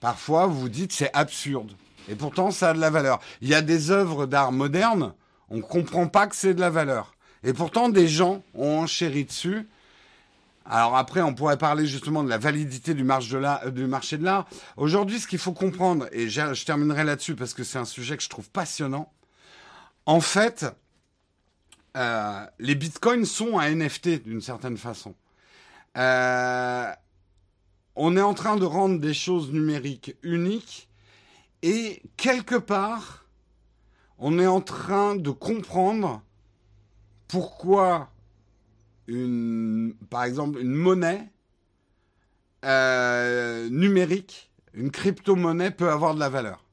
parfois vous vous dites c'est absurde. Et pourtant ça a de la valeur. Il y a des œuvres d'art moderne, on ne comprend pas que c'est de la valeur. Et pourtant des gens ont enchéri dessus. Alors après, on pourrait parler justement de la validité du, marché de l'art. Aujourd'hui, ce qu'il faut comprendre, et je terminerai là-dessus parce que c'est un sujet que je trouve passionnant, en fait, euh, les bitcoins sont un NFT d'une certaine façon. Euh, on est en train de rendre des choses numériques uniques et quelque part, on est en train de comprendre pourquoi par exemple, une monnaie euh, numérique, une crypto-monnaie peut avoir de la valeur.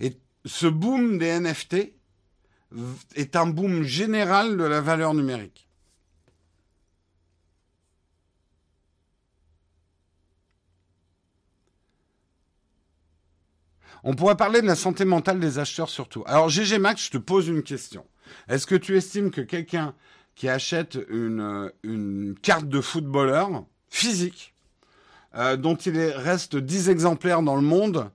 Et ce boom des NFT est un boom général de la valeur numérique. On pourrait parler de la santé mentale des acheteurs surtout. Alors GG Max, je te pose une question. Est-ce que tu estimes que quelqu'un qui achète une, une carte de footballeur physique, euh, dont il reste 10 exemplaires dans le monde,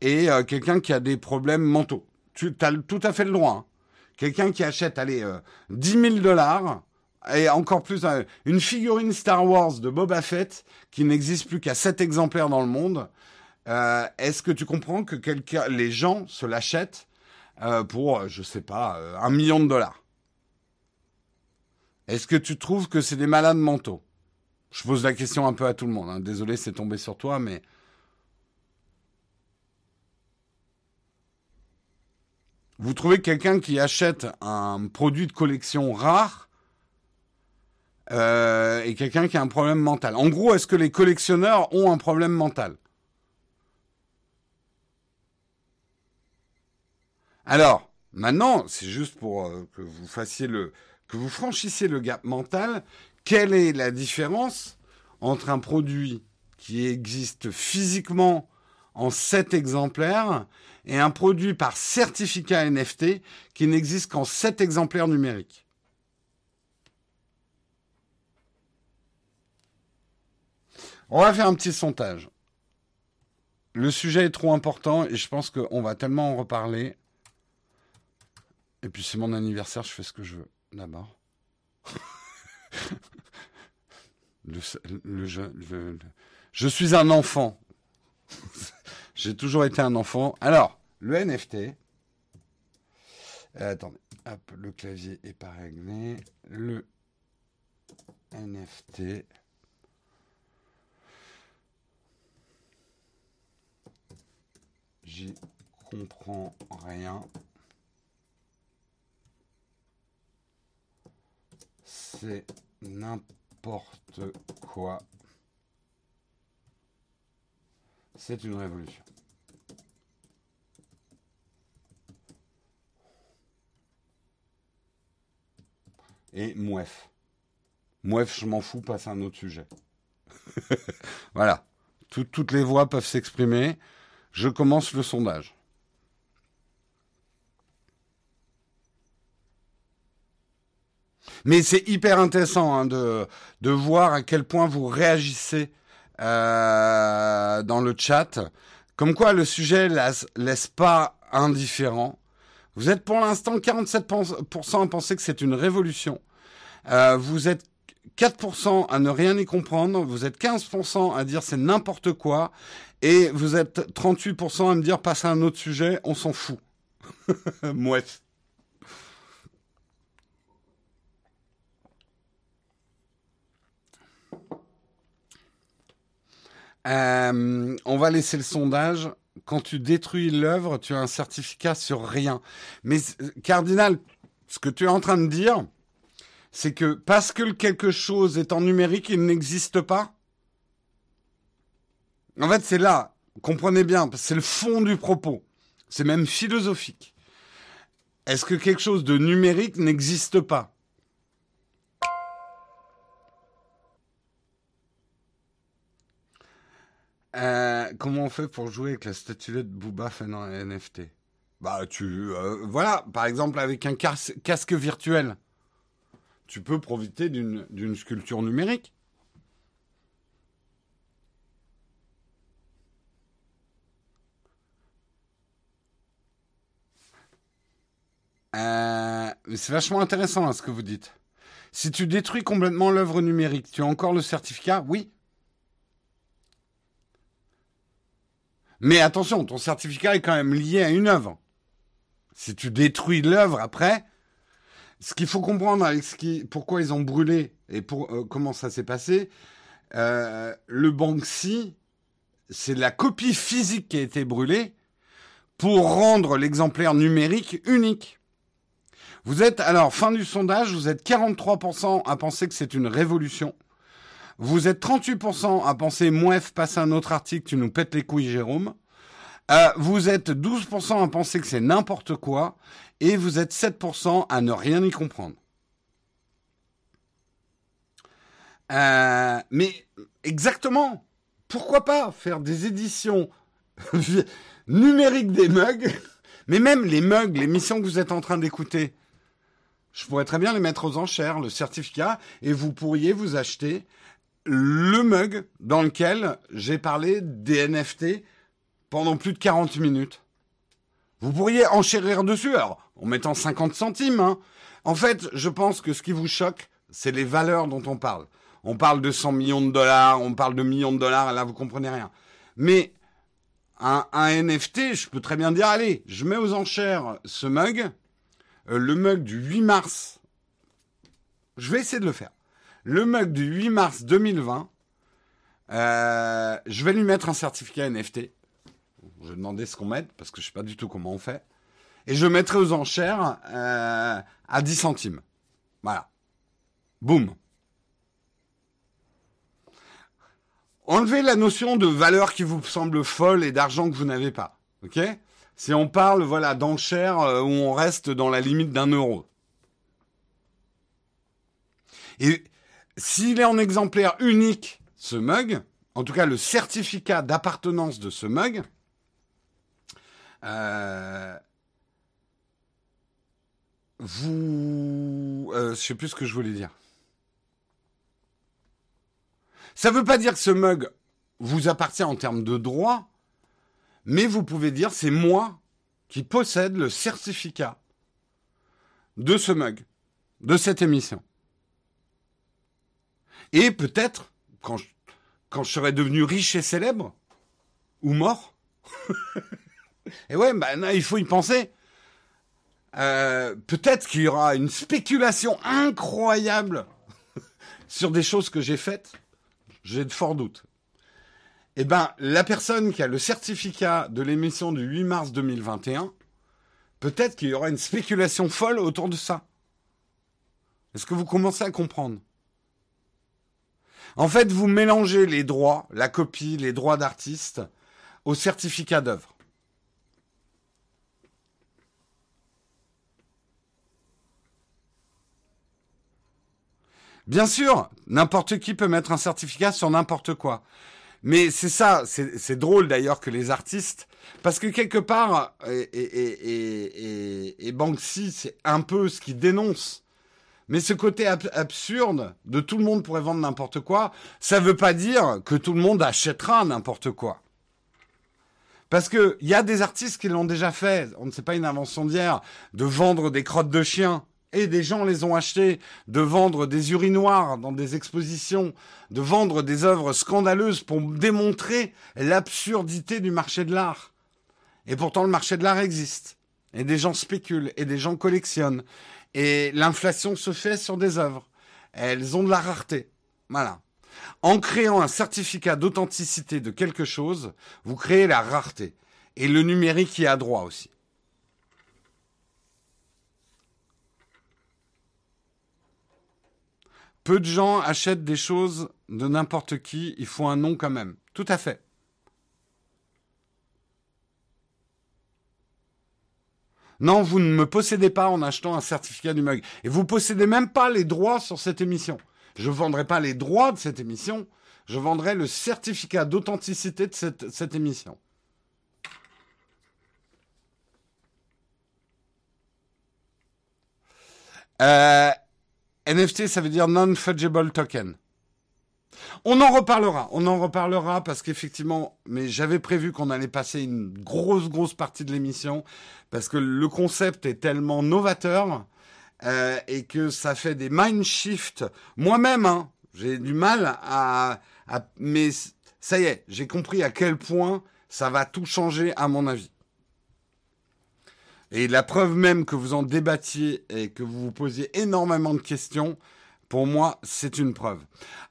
et euh, quelqu'un qui a des problèmes mentaux, tu as tout à fait le droit. Hein. Quelqu'un qui achète, allez, 10 euh, 000 dollars, et encore plus, une figurine Star Wars de Boba Fett, qui n'existe plus qu'à 7 exemplaires dans le monde, euh, est-ce que tu comprends que les gens se l'achètent euh, pour, je sais pas, euh, un million de dollars Est-ce que tu trouves que c'est des malades mentaux? Je pose la question un peu à tout le monde. Hein. Désolé, c'est tombé sur toi, mais vous trouvez quelqu'un qui achète un produit de collection rare et quelqu'un qui a un problème mental? En gros, est-ce que les collectionneurs ont un problème mental? Alors, maintenant, c'est juste pour euh, que vous fassiez le, que vous franchissiez le gap mental. Quelle est la différence entre un produit qui existe physiquement en 7 exemplaires et un produit par certificat NFT qui n'existe qu'en 7 exemplaires numériques? On va faire un petit sondage. Le sujet est trop important et je pense qu'on va tellement en reparler et puis c'est mon anniversaire, je fais ce que je veux. D'abord. je suis un enfant. J'ai toujours été un enfant. Alors, le NFT. Euh, attendez, hop, le clavier est pas réglé. Le NFT. J'y comprends rien. C'est n'importe quoi. C'est une révolution. Et mouef. Mouef, je m'en fous, passe à un autre sujet. voilà. toutes les voix peuvent s'exprimer. Je commence le sondage. Mais c'est hyper intéressant hein, de, de voir à quel point vous réagissez euh, dans le chat. Comme quoi le sujet laisse, laisse pas indifférent. Vous êtes pour l'instant 47% à penser que c'est une révolution. Euh, vous êtes 4% à ne rien y comprendre, vous êtes 15% à dire c'est n'importe quoi, et vous êtes 38% à me dire passe à un autre sujet, on s'en fout. Mouette. Euh, on va laisser le sondage. Quand tu détruis l'œuvre, tu as un certificat sur rien. Mais Cardinal, ce que tu es en train de dire, c'est que parce que quelque chose est en numérique, il n'existe pas. En fait, c'est là, comprenez bien, c'est le fond du propos. C'est même philosophique. Est-ce que quelque chose de numérique n'existe pas? Euh, comment on fait pour jouer avec la statuette Booba dans NFT Bah, tu. Euh, voilà, par exemple, avec un casque virtuel, tu peux profiter d'une sculpture numérique. Euh, c'est vachement intéressant hein, ce que vous dites. Si tu détruis complètement l'œuvre numérique, tu as encore le certificat? Oui. Mais attention, ton certificat est quand même lié à une œuvre. Si tu détruis l'œuvre après, ce qu'il faut comprendre avec pourquoi ils ont brûlé et euh, comment ça s'est passé, euh, le Banksy, c'est la copie physique qui a été brûlée pour rendre l'exemplaire numérique unique. Vous êtes, alors, fin du sondage, vous êtes 43% à penser que c'est une révolution. Vous êtes 38% à penser, Mouef, passe un autre article, tu nous pètes les couilles, Jérôme. Euh, vous êtes 12% à penser que c'est n'importe quoi. Et vous êtes 7% à ne rien y comprendre. Euh, mais exactement, pourquoi pas faire des éditions numériques des mugs, mais même les mugs, les missions que vous êtes en train d'écouter, je pourrais très bien les mettre aux enchères, le certificat, et vous pourriez vous acheter le mug dans lequel j'ai parlé des NFT pendant plus de 40 minutes. Vous pourriez enchérir dessus, alors, en mettant 50 centimes. Hein. En fait, je pense que ce qui vous choque, c'est les valeurs dont on parle. On parle de 100 millions de dollars, on parle de millions de dollars, là, vous comprenez rien. Mais un, un NFT, je peux très bien dire, allez, je mets aux enchères ce mug, euh, le mug du 8 mars, je vais essayer de le faire. Le mug du 8 mars 2020, euh, je vais lui mettre un certificat NFT. Je vais demander ce qu'on met, parce que je ne sais pas du tout comment on fait. Et je mettrai aux enchères euh, à 10 centimes. Voilà. Boum. Enlevez la notion de valeur qui vous semble folle et d'argent que vous n'avez pas. OK? Si on parle voilà d'enchères euh, où on reste dans la limite d'un euro. Et s'il est en exemplaire unique, ce mug, en tout cas le certificat d'appartenance de ce mug, euh, vous... Euh, je sais plus ce que je voulais dire. Ça ne veut pas dire que ce mug vous appartient en termes de droit, mais vous pouvez dire c'est moi qui possède le certificat de ce mug, de cette émission. Et peut-être, quand je, serai devenu riche et célèbre, ou mort, et ouais, bah, il faut y penser. Euh, peut-être qu'il y aura une spéculation incroyable sur des choses que j'ai faites. J'ai de forts doutes eh ben, la personne qui a le certificat de l'émission du 8 mars 2021, peut-être qu'il y aura une spéculation folle autour de ça. Est-ce que vous commencez à comprendre? En fait, vous mélangez les droits, la copie, les droits d'artiste au certificat d'œuvre. Bien sûr, n'importe qui peut mettre un certificat sur n'importe quoi. Mais c'est ça, c'est drôle d'ailleurs que les artistes, parce que quelque part, et, Banksy, c'est un peu ce qui dénonce. Mais ce côté absurde de tout le monde pourrait vendre n'importe quoi, ça veut pas dire que tout le monde achètera n'importe quoi. Parce que il y a des artistes qui l'ont déjà fait. On ne sait pas une invention d'hier de vendre des crottes de chiens et des gens les ont achetés, de vendre des urinoirs dans des expositions, de vendre des œuvres scandaleuses pour démontrer l'absurdité du marché de l'art. Et pourtant, le marché de l'art existe. Et des gens spéculent, et des gens collectionnent. Et l'inflation se fait sur des œuvres. Elles ont de la rareté. Voilà. En créant un certificat d'authenticité de quelque chose, vous créez la rareté. Et le numérique y a droit aussi. Peu de gens achètent des choses de n'importe qui, il faut un nom quand même. Tout à fait. Non, vous ne me possédez pas en achetant un certificat du mug. Et vous possédez même pas les droits sur cette émission. Je ne vendrai pas les droits de cette émission. Je vendrai le certificat d'authenticité de cette, émission. Euh, NFT, ça veut dire non-fungible token. On en reparlera, on en reparlera parce qu'effectivement, mais j'avais prévu qu'on allait passer une grosse, grosse partie de l'émission parce que le concept est tellement novateur euh, et que ça fait des mind shifts. Moi-même, hein, j'ai du mal à, à, mais ça y est, j'ai compris à quel point ça va tout changer à mon avis. Et la preuve même que vous en débattiez et que vous vous posiez énormément de questions, pour moi, c'est une preuve.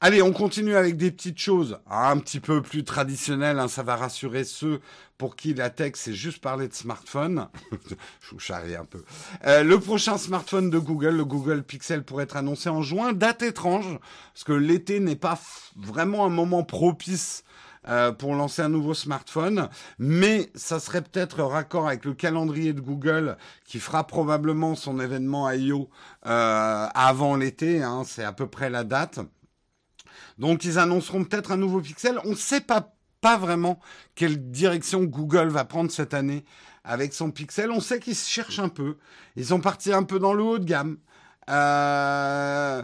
Allez, on continue avec des petites choses un petit peu plus traditionnelles. Hein, ça va rassurer ceux pour qui la tech, c'est juste parler de smartphone. Je vous charrie un peu. Euh, le prochain smartphone de Google, le Google Pixel, pourrait être annoncé en juin. Date étrange, parce que l'été n'est pas vraiment un moment propice euh, pour lancer un nouveau smartphone, mais ça serait peut-être raccord avec le calendrier de Google qui fera probablement son événement I.O. Euh, avant l'été, hein, c'est à peu près la date. Donc ils annonceront peut-être un nouveau Pixel. On ne sait pas, pas vraiment quelle direction Google va prendre cette année avec son Pixel. On sait qu'ils cherchent un peu. Ils sont partis un peu dans le haut de gamme. Euh,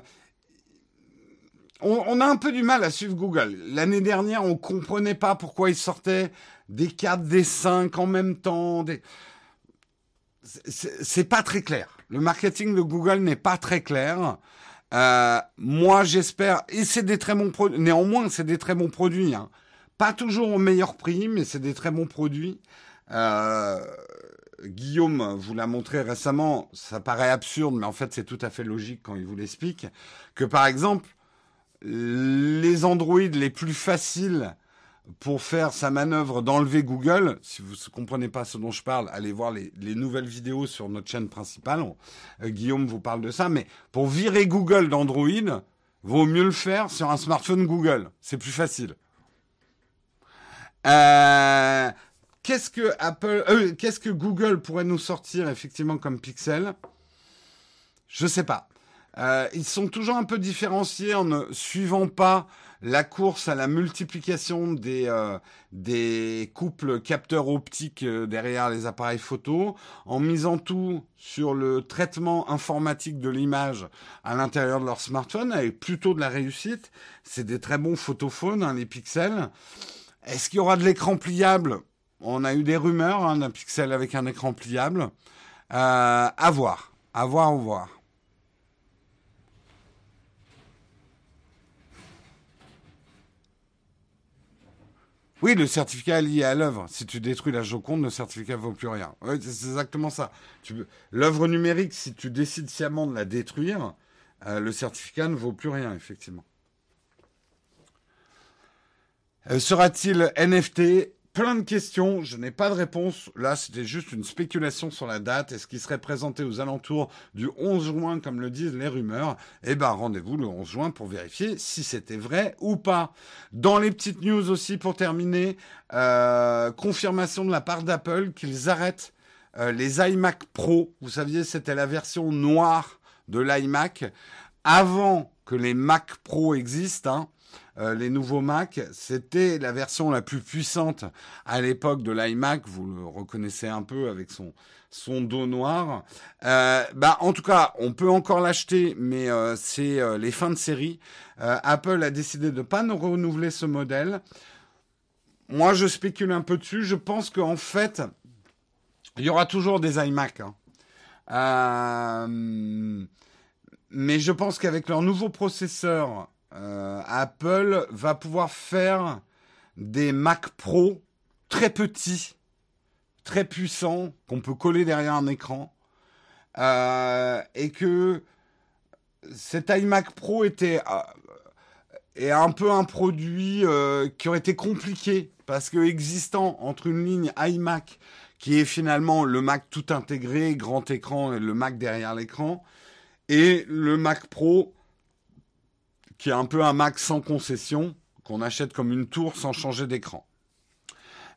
on, a un peu du mal à suivre Google. L'année dernière, on comprenait pas pourquoi ils sortaient des 4, des 5 en même temps. Des... C'est pas très clair. Le marketing de Google n'est pas très clair. Euh, moi, j'espère, et c'est des très bons produits. Néanmoins, c'est des très bons produits. Hein. Pas toujours au meilleur prix, mais c'est des très bons produits. Euh, Guillaume vous l'a montré récemment. Ça paraît absurde, mais en fait, c'est tout à fait logique quand il vous l'explique. Que par exemple, les Android les plus faciles pour faire sa manœuvre d'enlever Google, si vous ne comprenez pas ce dont je parle, allez voir les, nouvelles vidéos sur notre chaîne principale. Euh, Guillaume vous parle de ça, mais pour virer Google d'Android, vaut mieux le faire sur un smartphone Google. C'est plus facile. Euh, qu'est-ce que Apple, euh, qu'est-ce que Google pourrait nous sortir effectivement comme Pixel Je sais pas. Euh, ils sont toujours un peu différenciés en ne suivant pas la course à la multiplication des, euh, des couples capteurs optiques euh, derrière les appareils photo, en misant tout sur le traitement informatique de l'image à l'intérieur de leur smartphone, avec plutôt de la réussite. C'est des très bons photophones, hein, les pixels. Est-ce qu'il y aura de l'écran pliable? On a eu des rumeurs hein, d'un pixel avec un écran pliable. Euh, à voir, à voir, à voir. Oui, le certificat est lié à l'œuvre. Si tu détruis la Joconde, le certificat ne vaut plus rien. c'est exactement ça. L'œuvre numérique, si tu décides sciemment de la détruire, euh, le certificat ne vaut plus rien, effectivement. Euh, sera-t-il NFT plein de questions, je n'ai pas de réponse. Là, c'était juste une spéculation sur la date. Est-ce qu'il serait présenté aux alentours du 11 juin, comme le disent les rumeurs Eh ben, rendez-vous le 11 juin pour vérifier si c'était vrai ou pas. Dans les petites news aussi, pour terminer, euh, confirmation de la part d'Apple qu'ils arrêtent euh, les iMac Pro. Vous saviez, c'était la version noire de l'iMac avant que les Mac Pro existent. Hein. Euh, les nouveaux Mac, c'était la version la plus puissante à l'époque de l'iMac. Vous le reconnaissez un peu avec son son dos noir. Euh, bah, en tout cas, on peut encore l'acheter, mais euh, c'est les fins de série. Apple a décidé de ne pas nous renouveler ce modèle. Moi, je spécule un peu dessus. Je pense qu'en fait, il y aura toujours des iMac. Hein. mais je pense qu'avec leur nouveau processeur euh, Apple va pouvoir faire des Mac Pro très petits, très puissants, qu'on peut coller derrière un écran, euh, et que cet iMac Pro était euh, est un peu un produit qui aurait été compliqué parce que existant entre une ligne iMac qui est finalement le Mac tout intégré, grand écran et le Mac derrière l'écran, et le Mac Pro qui est un peu un Mac sans concession, qu'on achète comme une tour sans changer d'écran.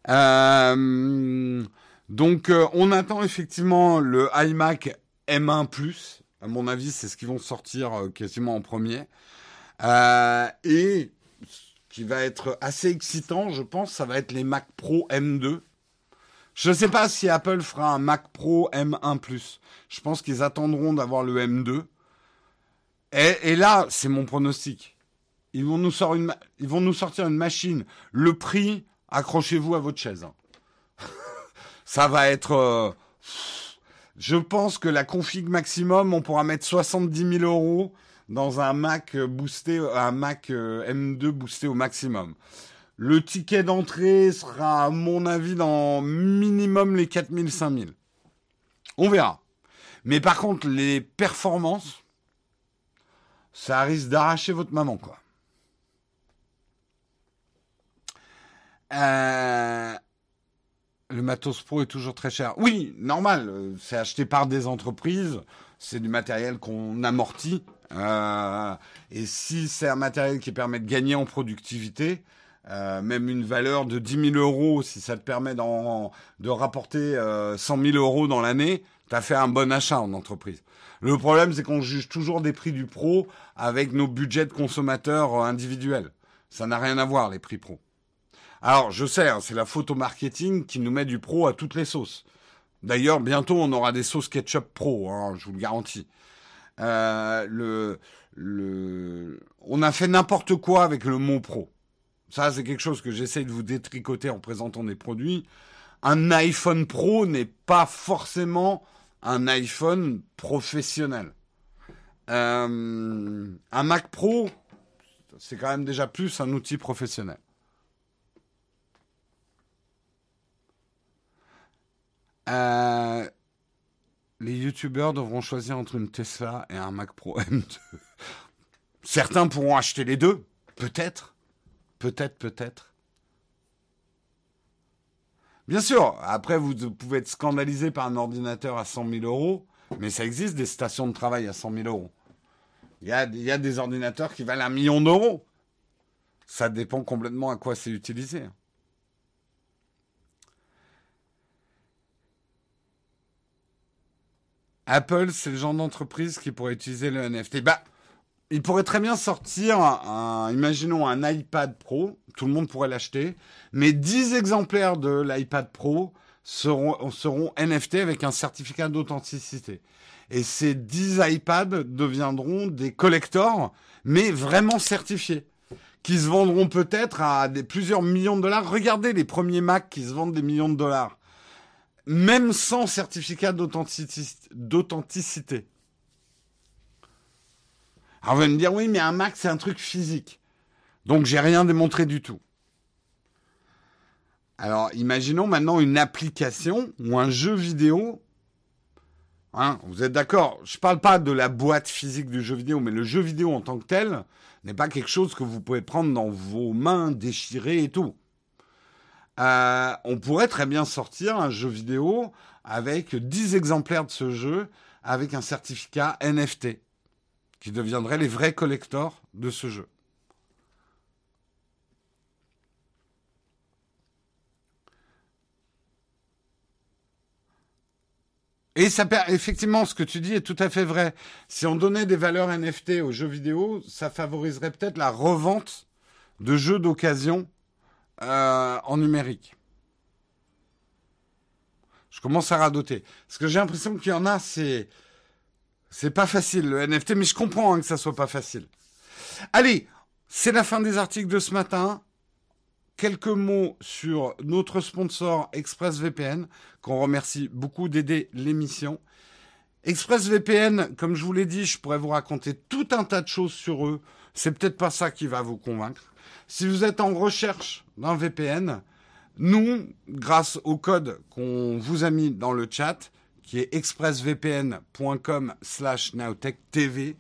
Euh, donc euh, on attend effectivement le iMac M1 ⁇ à mon avis c'est ce qu'ils vont sortir euh, quasiment en premier. et ce qui va être assez excitant, je pense, ça va être les Mac Pro M2. Je ne sais pas si Apple fera un Mac Pro M1 ⁇ Je pense qu'ils attendront d'avoir le M2 Et, là, c'est mon pronostic. Ils vont, nous sortir une, machine. Le prix, accrochez-vous à votre chaise. Hein. Ça va être... Euh, je pense que la config maximum, on pourra mettre 70 000 euros dans un Mac boosté, un Mac euh, M2 boosté au maximum. Le ticket d'entrée sera, à mon avis, dans minimum les 4000, 5000. On verra. Mais par contre, les performances, ça risque d'arracher votre maman, quoi. Euh, le matos pro est toujours très cher. Oui, normal. C'est acheté par des entreprises. C'est du matériel qu'on amortit. Euh, et si c'est un matériel qui permet de gagner en productivité, euh, même une valeur de 10 000 euros, si ça te permet de rapporter 100 000 euros dans l'année, tu as fait un bon achat en entreprise. Le problème, c'est qu'on juge toujours des prix du pro avec nos budgets de consommateurs individuels. Ça n'a rien à voir, les prix pro. Alors, je sais, hein, c'est la photo marketing qui nous met du pro à toutes les sauces. D'ailleurs, bientôt, on aura des sauces ketchup pro, hein, je vous le garantis. Euh. On a fait n'importe quoi avec le mot pro. Ça, c'est quelque chose que j'essaye de vous détricoter en présentant des produits. Un iPhone Pro n'est pas forcément un iPhone professionnel. Euh, un Mac Pro, c'est quand même déjà plus un outil professionnel. Euh, les youtubeurs devront choisir entre une Tesla et un Mac Pro M2. Certains pourront acheter les deux, peut-être, peut-être, peut-être. Bien sûr, après vous pouvez être scandalisé par un ordinateur à 100 000 euros, mais ça existe des stations de travail à 100 000 euros. Il y a, des ordinateurs qui valent un million d'euros. Ça dépend complètement à quoi c'est utilisé. Apple, c'est le genre d'entreprise qui pourrait utiliser le NFT. Bah, il pourrait très bien sortir, un, imaginons un iPad Pro, tout le monde pourrait l'acheter, mais 10 exemplaires de l'iPad Pro seront, NFT avec un certificat d'authenticité. Et ces 10 iPads deviendront des collectors, mais vraiment certifiés, qui se vendront peut-être à plusieurs millions de dollars. Regardez les premiers Mac qui se vendent des millions de dollars même sans certificat d'authenticité. Alors vous allez me dire, oui, mais un Mac, c'est un truc physique. Donc j'ai rien démontré du tout. Alors imaginons maintenant une application ou un jeu vidéo. Hein, vous êtes d'accord? Je ne parle pas de la boîte physique du jeu vidéo, mais le jeu vidéo en tant que tel n'est pas quelque chose que vous pouvez prendre dans vos mains, déchirer et tout. Euh, on pourrait très bien sortir un jeu vidéo avec 10 exemplaires de ce jeu avec un certificat NFT qui deviendrait les vrais collectors de ce jeu. Et ça, effectivement, ce que tu dis est tout à fait vrai. Si on donnait des valeurs NFT aux jeux vidéo, ça favoriserait peut-être la revente de jeux d'occasion euh, en numérique. Je commence à radoter. Parce que j'ai l'impression qu'il y en a, c'est. C'est pas facile le NFT, mais je comprends hein, que ça soit pas facile. Allez, c'est la fin des articles de ce matin. Quelques mots sur notre sponsor ExpressVPN, qu'on remercie beaucoup d'aider l'émission. ExpressVPN, comme je vous l'ai dit, je pourrais vous raconter tout un tas de choses sur eux. C'est peut-être pas ça qui va vous convaincre. Si vous êtes en recherche d'un VPN, nous, grâce au code qu'on vous a mis dans le chat, qui est expressvpn.com slash nowtechtv,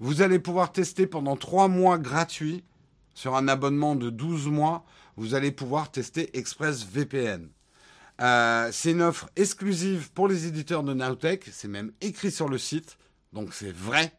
vous allez pouvoir tester pendant trois mois gratuits sur un abonnement de 12 mois. Vous allez pouvoir tester ExpressVPN. Euh, c'est une offre exclusive pour les éditeurs de Nowtech. C'est même écrit sur le site. Donc c'est vrai.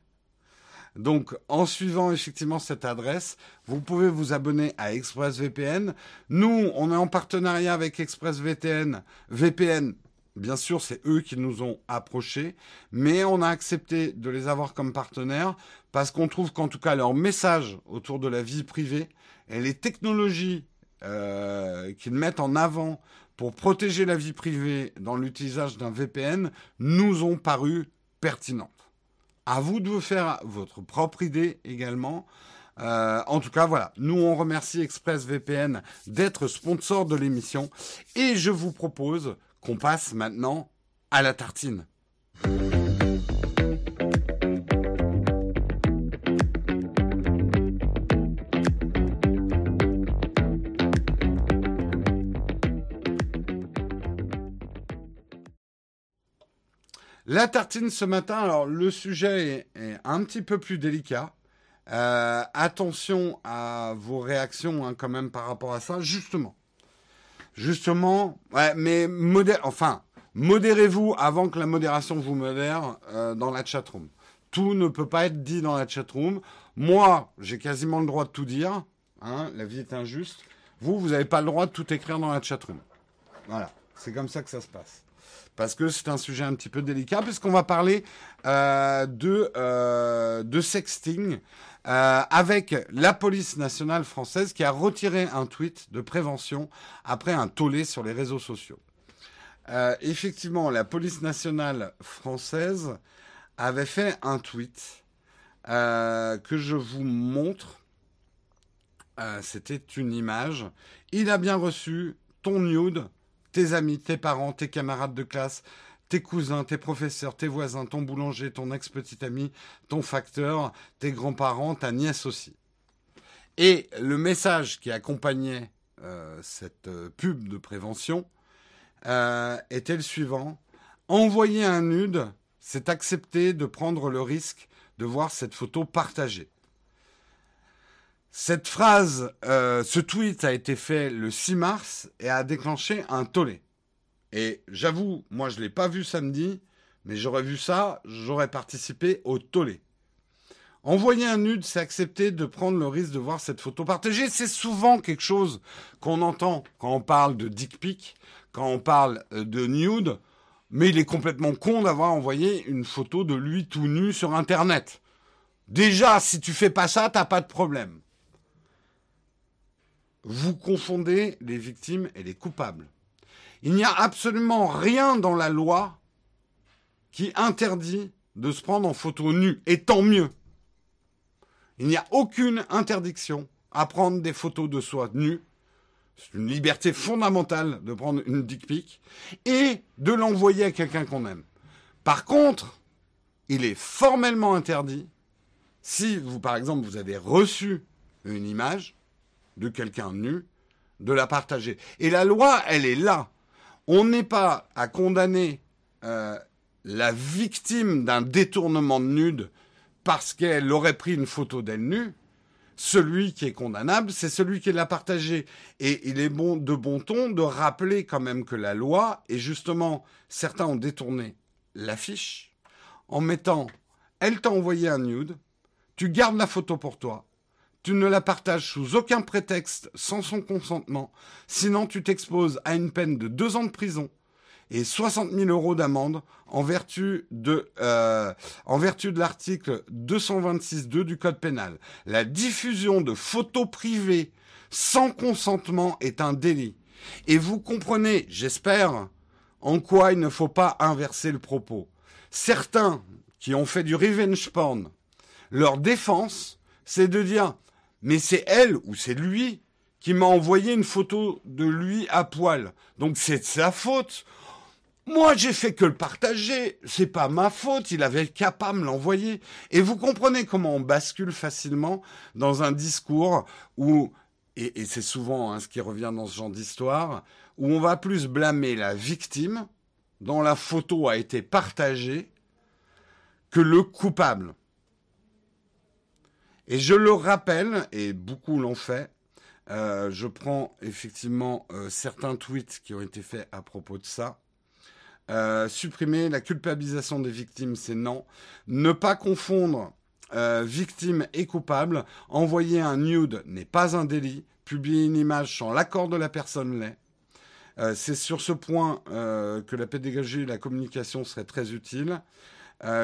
Donc, en suivant effectivement cette adresse, vous pouvez vous abonner à ExpressVPN. Nous, on est en partenariat avec ExpressVPN. VPN, bien sûr, c'est eux qui nous ont approchés, mais on a accepté de les avoir comme partenaires parce qu'on trouve qu'en tout cas leur message autour de la vie privée et les technologies euh, qu'ils mettent en avant pour protéger la vie privée dans l'utilisation d'un VPN nous ont paru pertinentes. À vous de vous faire votre propre idée également. Euh, en tout cas, voilà. Nous, on remercie ExpressVPN d'être sponsor de l'émission. Et je vous propose qu'on passe maintenant à la tartine. La tartine ce matin, alors le sujet est, un petit peu plus délicat. Euh, attention à vos réactions hein, quand même par rapport à ça, justement. Justement, ouais, mais enfin, modérez-vous avant que la modération vous modère euh, dans la chatroom. Tout ne peut pas être dit dans la chatroom. Moi, j'ai quasiment le droit de tout dire. Hein, la vie est injuste. Vous, vous n'avez pas le droit de tout écrire dans la chatroom. Voilà, c'est comme ça que ça se passe parce que c'est un sujet un petit peu délicat, puisqu'on va parler euh, de, euh, de sexting euh, avec la police nationale française qui a retiré un tweet de prévention après un tollé sur les réseaux sociaux. effectivement, la police nationale française avait fait un tweet que je vous montre. C'était une image. Il a bien reçu ton nude tes amis, tes parents, tes camarades de classe, tes cousins, tes professeurs, tes voisins, ton boulanger, ton ex-petit ami, ton facteur, tes grands-parents, ta nièce aussi. Et le message qui accompagnait euh, cette euh, pub de prévention euh, était le suivant. Envoyer un nude, c'est accepter de prendre le risque de voir cette photo partagée. Cette phrase, ce tweet a été fait le 6 mars et a déclenché un tollé. Et j'avoue, moi je ne l'ai pas vu samedi, mais j'aurais vu ça, j'aurais participé au tollé. Envoyer un nude, c'est accepter de prendre le risque de voir cette photo partagée. C'est souvent quelque chose qu'on entend quand on parle de dick pic, quand on parle euh, de nude, mais il est complètement con d'avoir envoyé une photo de lui tout nu sur Internet. Déjà, si tu fais pas ça, t'as pas de problème vous confondez les victimes et les coupables. Il n'y a absolument rien dans la loi qui interdit de se prendre en photo nue, et tant mieux. Il n'y a aucune interdiction à prendre des photos de soi nues. C'est une liberté fondamentale de prendre une dick pic et de l'envoyer à quelqu'un qu'on aime. Par contre, il est formellement interdit si vous, par exemple, vous avez reçu une image de quelqu'un nu, de la partager. Et la loi, elle est là. On n'est pas à condamner euh, la victime d'un détournement de nude parce qu'elle aurait pris une photo d'elle nue. Celui qui est condamnable, c'est celui qui l'a partagée. Et il est bon de bon ton de rappeler quand même que la loi, et justement, certains ont détourné l'affiche en mettant elle t'a envoyé un nude, tu gardes la photo pour toi, tu ne la partages sous aucun prétexte sans son consentement, sinon tu t'exposes à une peine de deux ans de prison et 60 000 euros d'amende en vertu de, euh, en vertu de l'article 226.2 du Code pénal. La diffusion de photos privées sans consentement est un délit. Et vous comprenez, j'espère, en quoi il ne faut pas inverser le propos. Certains qui ont fait du revenge porn, leur défense, c'est de dire mais c'est elle ou c'est lui qui m'a envoyé une photo de lui à poil. Donc c'est de sa faute. Moi, j'ai fait que le partager. C'est pas ma faute. Il avait qu'à pas me l'envoyer. Et vous comprenez comment on bascule facilement dans un discours où, et, c'est souvent hein, ce qui revient dans ce genre d'histoire, où on va plus blâmer la victime dont la photo a été partagée que le coupable. Et je le rappelle, et beaucoup l'ont fait, euh, je prends effectivement euh, certains tweets qui ont été faits à propos de ça. Euh, supprimer la culpabilisation des victimes, c'est non. Ne pas confondre victime et coupable. Envoyer un nude n'est pas un délit. Publier une image sans l'accord de la personne l'est. c'est sur ce point que la pédagogie et la communication seraient très utiles.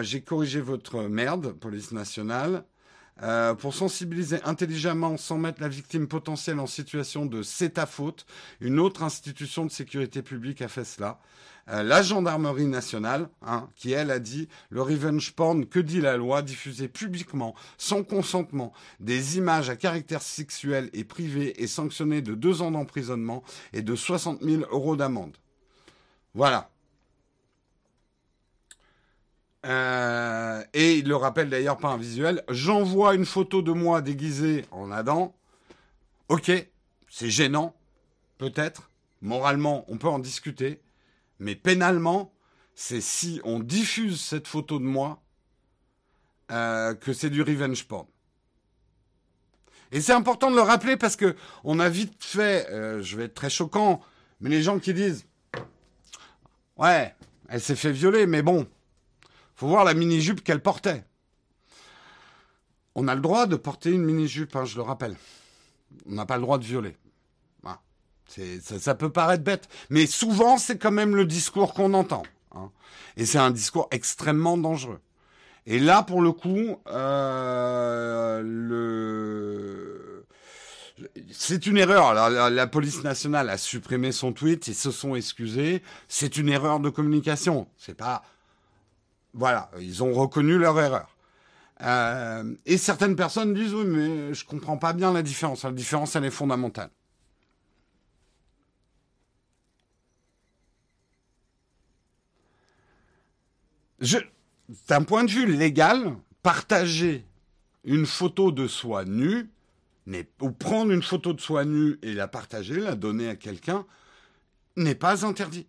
J'ai corrigé votre merde, police nationale. Euh, pour sensibiliser intelligemment sans mettre la victime potentielle en situation de c'est ta faute, une autre institution de sécurité publique a fait cela. Euh, la gendarmerie nationale, hein, qui elle a dit le revenge porn, que dit la loi, diffuser publiquement, sans consentement, des images à caractère sexuel et privé est sanctionné de deux ans d'emprisonnement et de 60 000 euros d'amende. Voilà. Euh, et il le rappelle d'ailleurs par un visuel. J'envoie une photo de moi déguisé en Adam. Ok, c'est gênant, peut-être. Moralement, on peut en discuter. Mais pénalement, c'est si on diffuse cette photo de moi euh, que c'est du revenge porn. Et c'est important de le rappeler parce que on a vite fait, euh, je vais être très choquant, mais les gens qui disent, ouais, elle s'est fait violer, mais bon, faut voir la mini-jupe qu'elle portait. On a le droit de porter une mini-jupe, hein, je le rappelle. On n'a pas le droit de violer. Ça, ça, peut paraître bête, mais souvent c'est quand même le discours qu'on entend. Hein. Et c'est un discours extrêmement dangereux. Et là, pour le coup, euh, c'est une erreur. La, la, police nationale a supprimé son tweet, ils se sont excusés. C'est une erreur de communication. C'est pas voilà, ils ont reconnu leur erreur. Euh, et certaines personnes disent oui, mais je comprends pas bien la différence. La différence, elle est fondamentale. d'un point de vue légal, partager une photo de soi nue, ou prendre une photo de soi nue et la partager, la donner à quelqu'un, n'est pas interdit.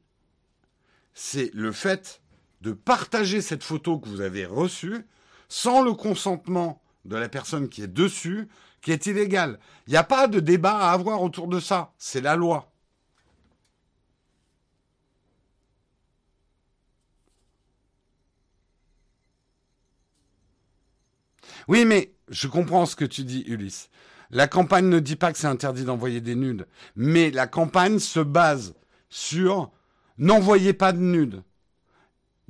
C'est le fait de partager cette photo que vous avez reçue sans le consentement de la personne qui est dessus, qui est illégal. Il n'y a pas de débat à avoir autour de ça. C'est la loi. Oui, mais je comprends ce que tu dis, Ulysse. La campagne ne dit pas que c'est interdit d'envoyer des nudes, mais la campagne se base sur n'envoyez pas de nudes.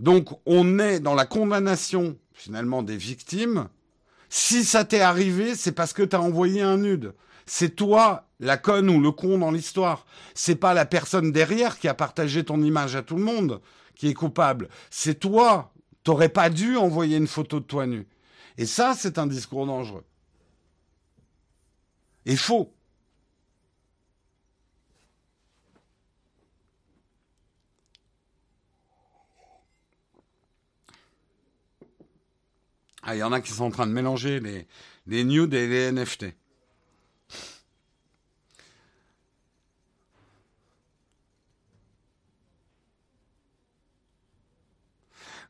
Donc on est dans la condamnation finalement des victimes. Si ça t'est arrivé, c'est parce que tu as envoyé un nude. C'est toi la conne ou le con dans l'histoire. C'est pas la personne derrière qui a partagé ton image à tout le monde qui est coupable. C'est toi. T'aurais pas dû envoyer une photo de toi nu. Et ça, c'est un discours dangereux. Et faux. Ah, il y en a qui sont en train de mélanger les, nudes et les NFT.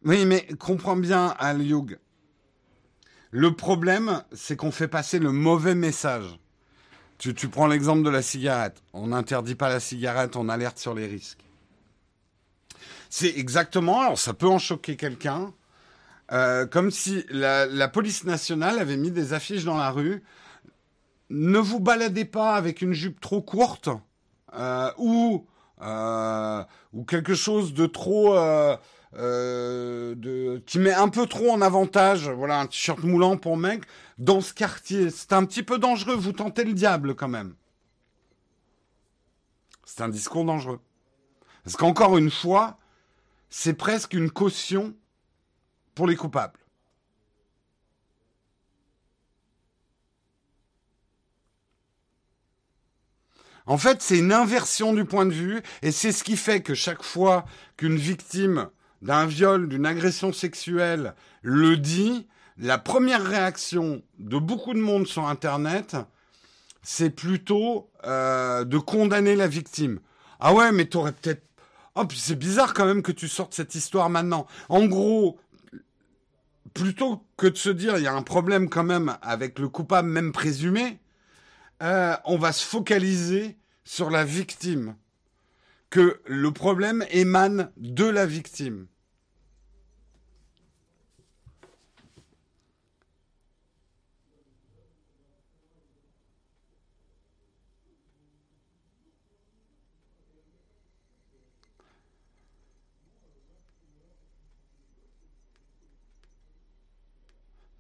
Oui, mais comprends bien, Al Yug. Le problème, c'est qu'on fait passer le mauvais message. Tu, tu prends l'exemple de la cigarette. On n'interdit pas la cigarette, on alerte sur les risques. C'est exactement, alors ça peut en choquer quelqu'un, euh, comme si la, police nationale avait mis des affiches dans la rue. Ne vous baladez pas avec une jupe trop courte euh, ou euh, ou quelque chose de trop de qui met un peu trop en avantage. Voilà un t-shirt moulant pour mec dans ce quartier. C'est un petit peu dangereux. Vous tentez le diable quand même. C'est un discours dangereux. Parce qu'encore une fois, c'est presque une caution pour les coupables. En fait, c'est une inversion du point de vue, et c'est ce qui fait que chaque fois qu'une victime d'un viol, d'une agression sexuelle le dit, la première réaction de beaucoup de monde sur Internet, c'est plutôt euh, de condamner la victime. Ah ouais, mais t'aurais peut-être... Oh, c'est bizarre quand même que tu sortes cette histoire maintenant. En gros, plutôt que de se dire il y a un problème quand même avec le coupable même présumé, euh, on va se focaliser sur la victime. Que le problème émane de la victime.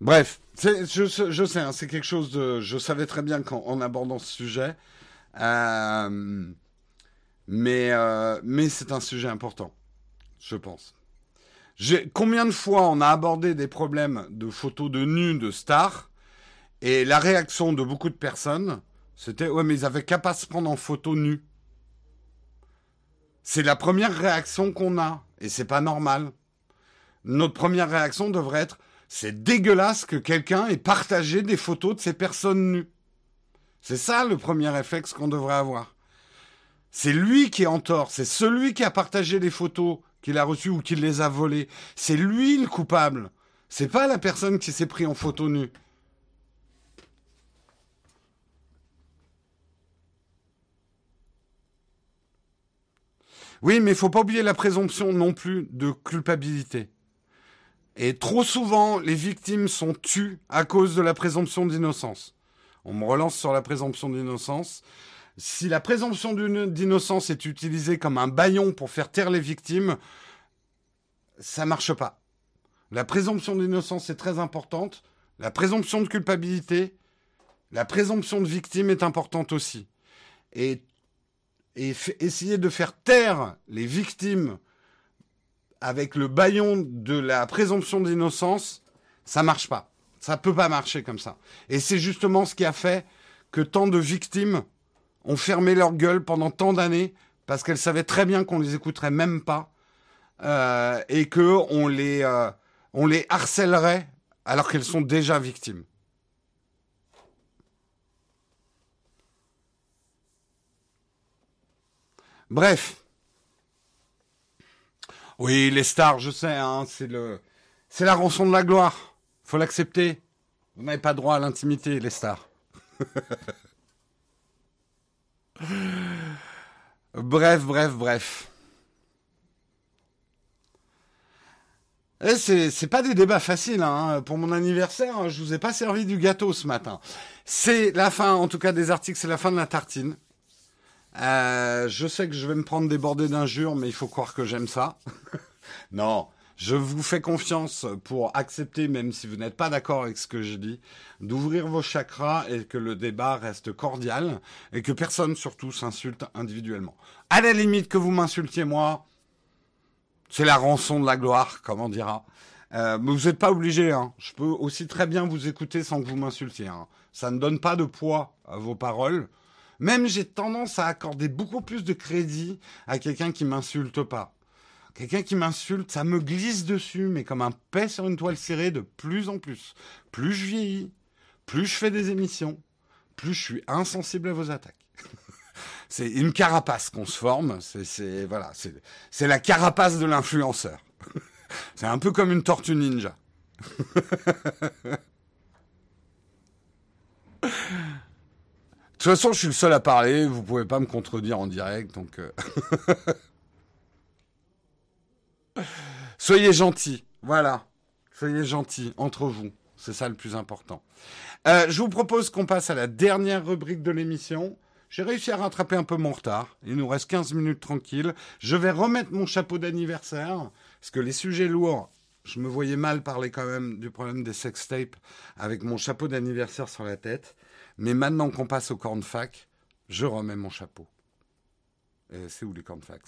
Bref, je, sais, hein, c'est quelque chose de. Je savais très bien qu'en abordant ce sujet. Euh, mais euh, mais c'est un sujet important, je pense. Combien de fois on a abordé des problèmes de photos de nus de stars et la réaction de beaucoup de personnes, c'était ouais mais ils avaient qu'à pas se prendre en photo nue. C'est la première réaction qu'on a et c'est pas normal. Notre première réaction devrait être c'est dégueulasse que quelqu'un ait partagé des photos de ces personnes nues. C'est ça le premier réflexe qu'on devrait avoir. C'est lui qui est en tort, c'est celui qui a partagé les photos qu'il a reçues ou qui les a volées. C'est lui le coupable. C'est pas la personne qui s'est pris en photo nue. Oui, mais il faut pas oublier la présomption non plus de culpabilité. Et trop souvent, les victimes sont tues à cause de la présomption d'innocence. On me relance sur la présomption d'innocence. Si la présomption d'innocence est utilisée comme un baillon pour faire taire les victimes, ça marche pas. La présomption d'innocence est très importante. La présomption de culpabilité, la présomption de victime est importante aussi. Et, et essayer de faire taire les victimes avec le baillon de la présomption d'innocence, ça marche pas. Ça peut pas marcher comme ça. Et c'est justement ce qui a fait que tant de victimes ont fermé leur gueule pendant tant d'années parce qu'elles savaient très bien qu'on les écouterait même pas euh, et que on les euh, on les harcèlerait alors qu'elles sont déjà victimes. Bref, oui, les stars, je sais, hein, c'est le, c'est la rançon de la gloire. Faut l'accepter. Vous n'avez pas droit à l'intimité, les stars. bref, bref, bref. Et c'est, c'est pas des débats faciles. Hein. Pour mon anniversaire, je vous ai pas servi du gâteau ce matin. C'est la fin, en tout cas des articles, c'est la fin de la tartine. Euh, je sais que je vais me prendre des bordées d'injures, mais il faut croire que j'aime ça. non, je vous fais confiance pour accepter, même si vous n'êtes pas d'accord avec ce que je dis, d'ouvrir vos chakras et que le débat reste cordial et que personne surtout s'insulte individuellement. À la limite que vous m'insultiez moi, c'est la rançon de la gloire, comme on dira. Euh, mais vous n'êtes pas obligé. Hein. Je peux aussi très bien vous écouter sans que vous m'insultiez. Hein. Ça ne donne pas de poids à vos paroles. Même j'ai tendance à accorder beaucoup plus de crédit à quelqu'un qui m'insulte pas. Quelqu'un qui m'insulte, ça me glisse dessus, mais comme un paix sur une toile serrée de plus en plus. Plus je vieillis, plus je fais des émissions, plus je suis insensible à vos attaques. c'est une carapace qu'on se forme. C'est voilà, c'est la carapace de l'influenceur. c'est un peu comme une tortue ninja. De toute façon, je suis le seul à parler, vous pouvez pas me contredire en direct, donc... Euh. Soyez gentils, voilà. Soyez gentils entre vous, c'est ça le plus important. Euh, je vous propose qu'on passe à la dernière rubrique de l'émission. J'ai réussi à rattraper un peu mon retard. Il nous reste 15 minutes tranquilles. Je vais remettre mon chapeau d'anniversaire, parce que les sujets lourds, je me voyais mal parler quand même du problème des sextapes avec mon chapeau d'anniversaire sur la tête. Mais maintenant qu'on passe au cornfac, je remets mon chapeau. C'est où les cornfacs?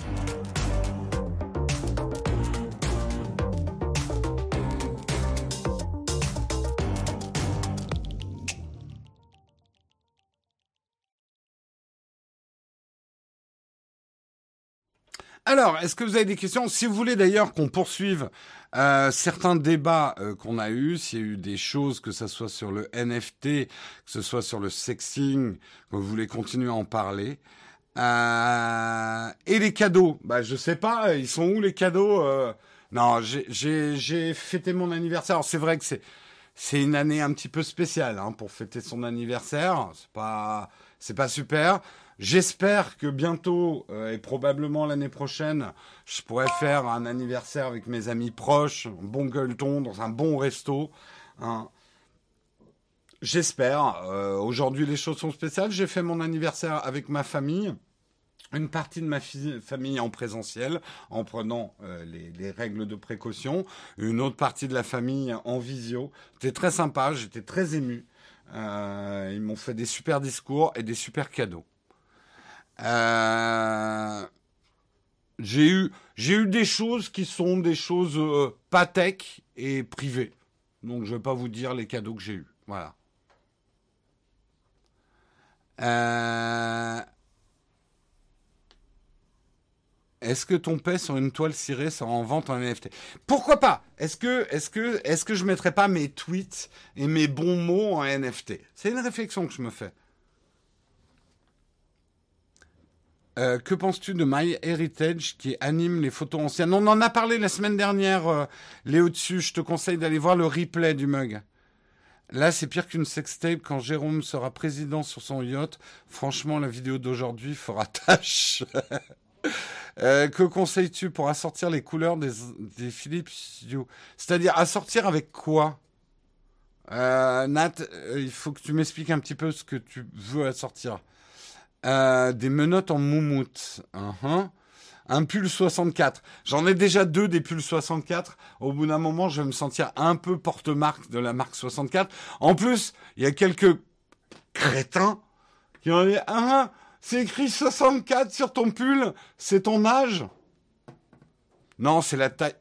Alors, est-ce que vous avez des questions? Si vous voulez d'ailleurs qu'on poursuive euh, certains débats euh, qu'on a eus, s'il y a eu des choses, que ce soit sur le NFT, que ce soit sur le sexing, que vous voulez continuer à en parler. Euh, et les cadeaux, bah je sais pas, ils sont où les cadeaux Non, j'ai fêté mon anniversaire. C'est vrai que c'est c'est une année un petit peu spéciale hein, pour fêter son anniversaire. C'est pas c'est pas super. J'espère que bientôt euh, et probablement l'année prochaine, je pourrai faire un anniversaire avec mes amis proches, un bon gueuleton, dans un bon resto. Hein. J'espère. Euh, aujourd'hui, les choses sont spéciales. J'ai fait mon anniversaire avec ma famille. une partie de ma famille en présentiel, en prenant euh, les, règles de précaution, une autre partie de la famille en visio. C'était très sympa, j'étais très ému. Ils m'ont fait des super discours et des super cadeaux. Euh, j'ai eu, j'ai eu des choses qui sont des choses tech et privées. Donc je vais pas vous dire les cadeaux que j'ai eus. Voilà. Euh, Est-ce que ton paix sur une toile cirée sera en vente en NFT Pourquoi pas? Est-ce que, est-ce que, est-ce que je mettrais pas mes tweets et mes bons mots en NFT C'est une réflexion que je me fais. Euh, que penses-tu de My Heritage qui anime les photos anciennes? On en a parlé la semaine dernière, euh, Léo dessus. Je te conseille d'aller voir le replay du mug. Là, c'est pire qu'une sextape quand Jérôme sera président sur son yacht. Franchement, la vidéo d'aujourd'hui fera tâche. Euh, que conseilles-tu pour assortir les couleurs des, Philips C'est-à-dire assortir avec quoi? Nat, il faut que tu m'expliques un petit peu ce que tu veux assortir. Des menottes en moumoute. Uh-huh. Un pull 64. J'en ai déjà deux des pulls 64. Au bout d'un moment, je vais me sentir un peu porte-marque de la marque 64. En plus, il y a quelques crétins qui ont dit, ah, c'est écrit 64 sur ton pull. C'est ton âge? Non, c'est la taille.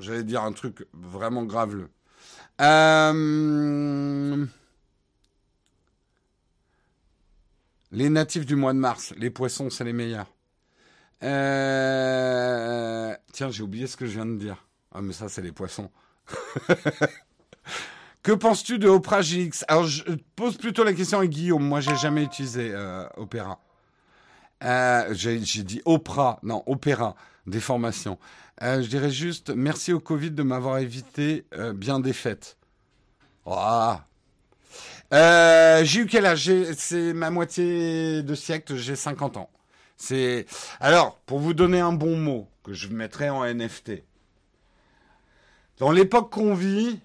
J'allais dire un truc vraiment graveleux. Euh... Les natifs du mois de mars, les poissons, c'est les meilleurs. Euh... Tiens, j'ai oublié ce que je viens de dire. Ah, mais ça, c'est les poissons. que penses-tu de Opera GX Alors, je pose plutôt la question à Guillaume. Moi, j'ai jamais utilisé euh, Opera. Euh, j'ai dit Oprah, non, Opéra, des formations. Euh, je dirais juste merci au Covid de m'avoir évité euh, bien des fêtes. J'ai eu quel âge C'est ma moitié de siècle, j'ai 50 ans. C'est alors pour vous donner un bon mot que je mettrai en NFT. Dans l'époque qu'on vit,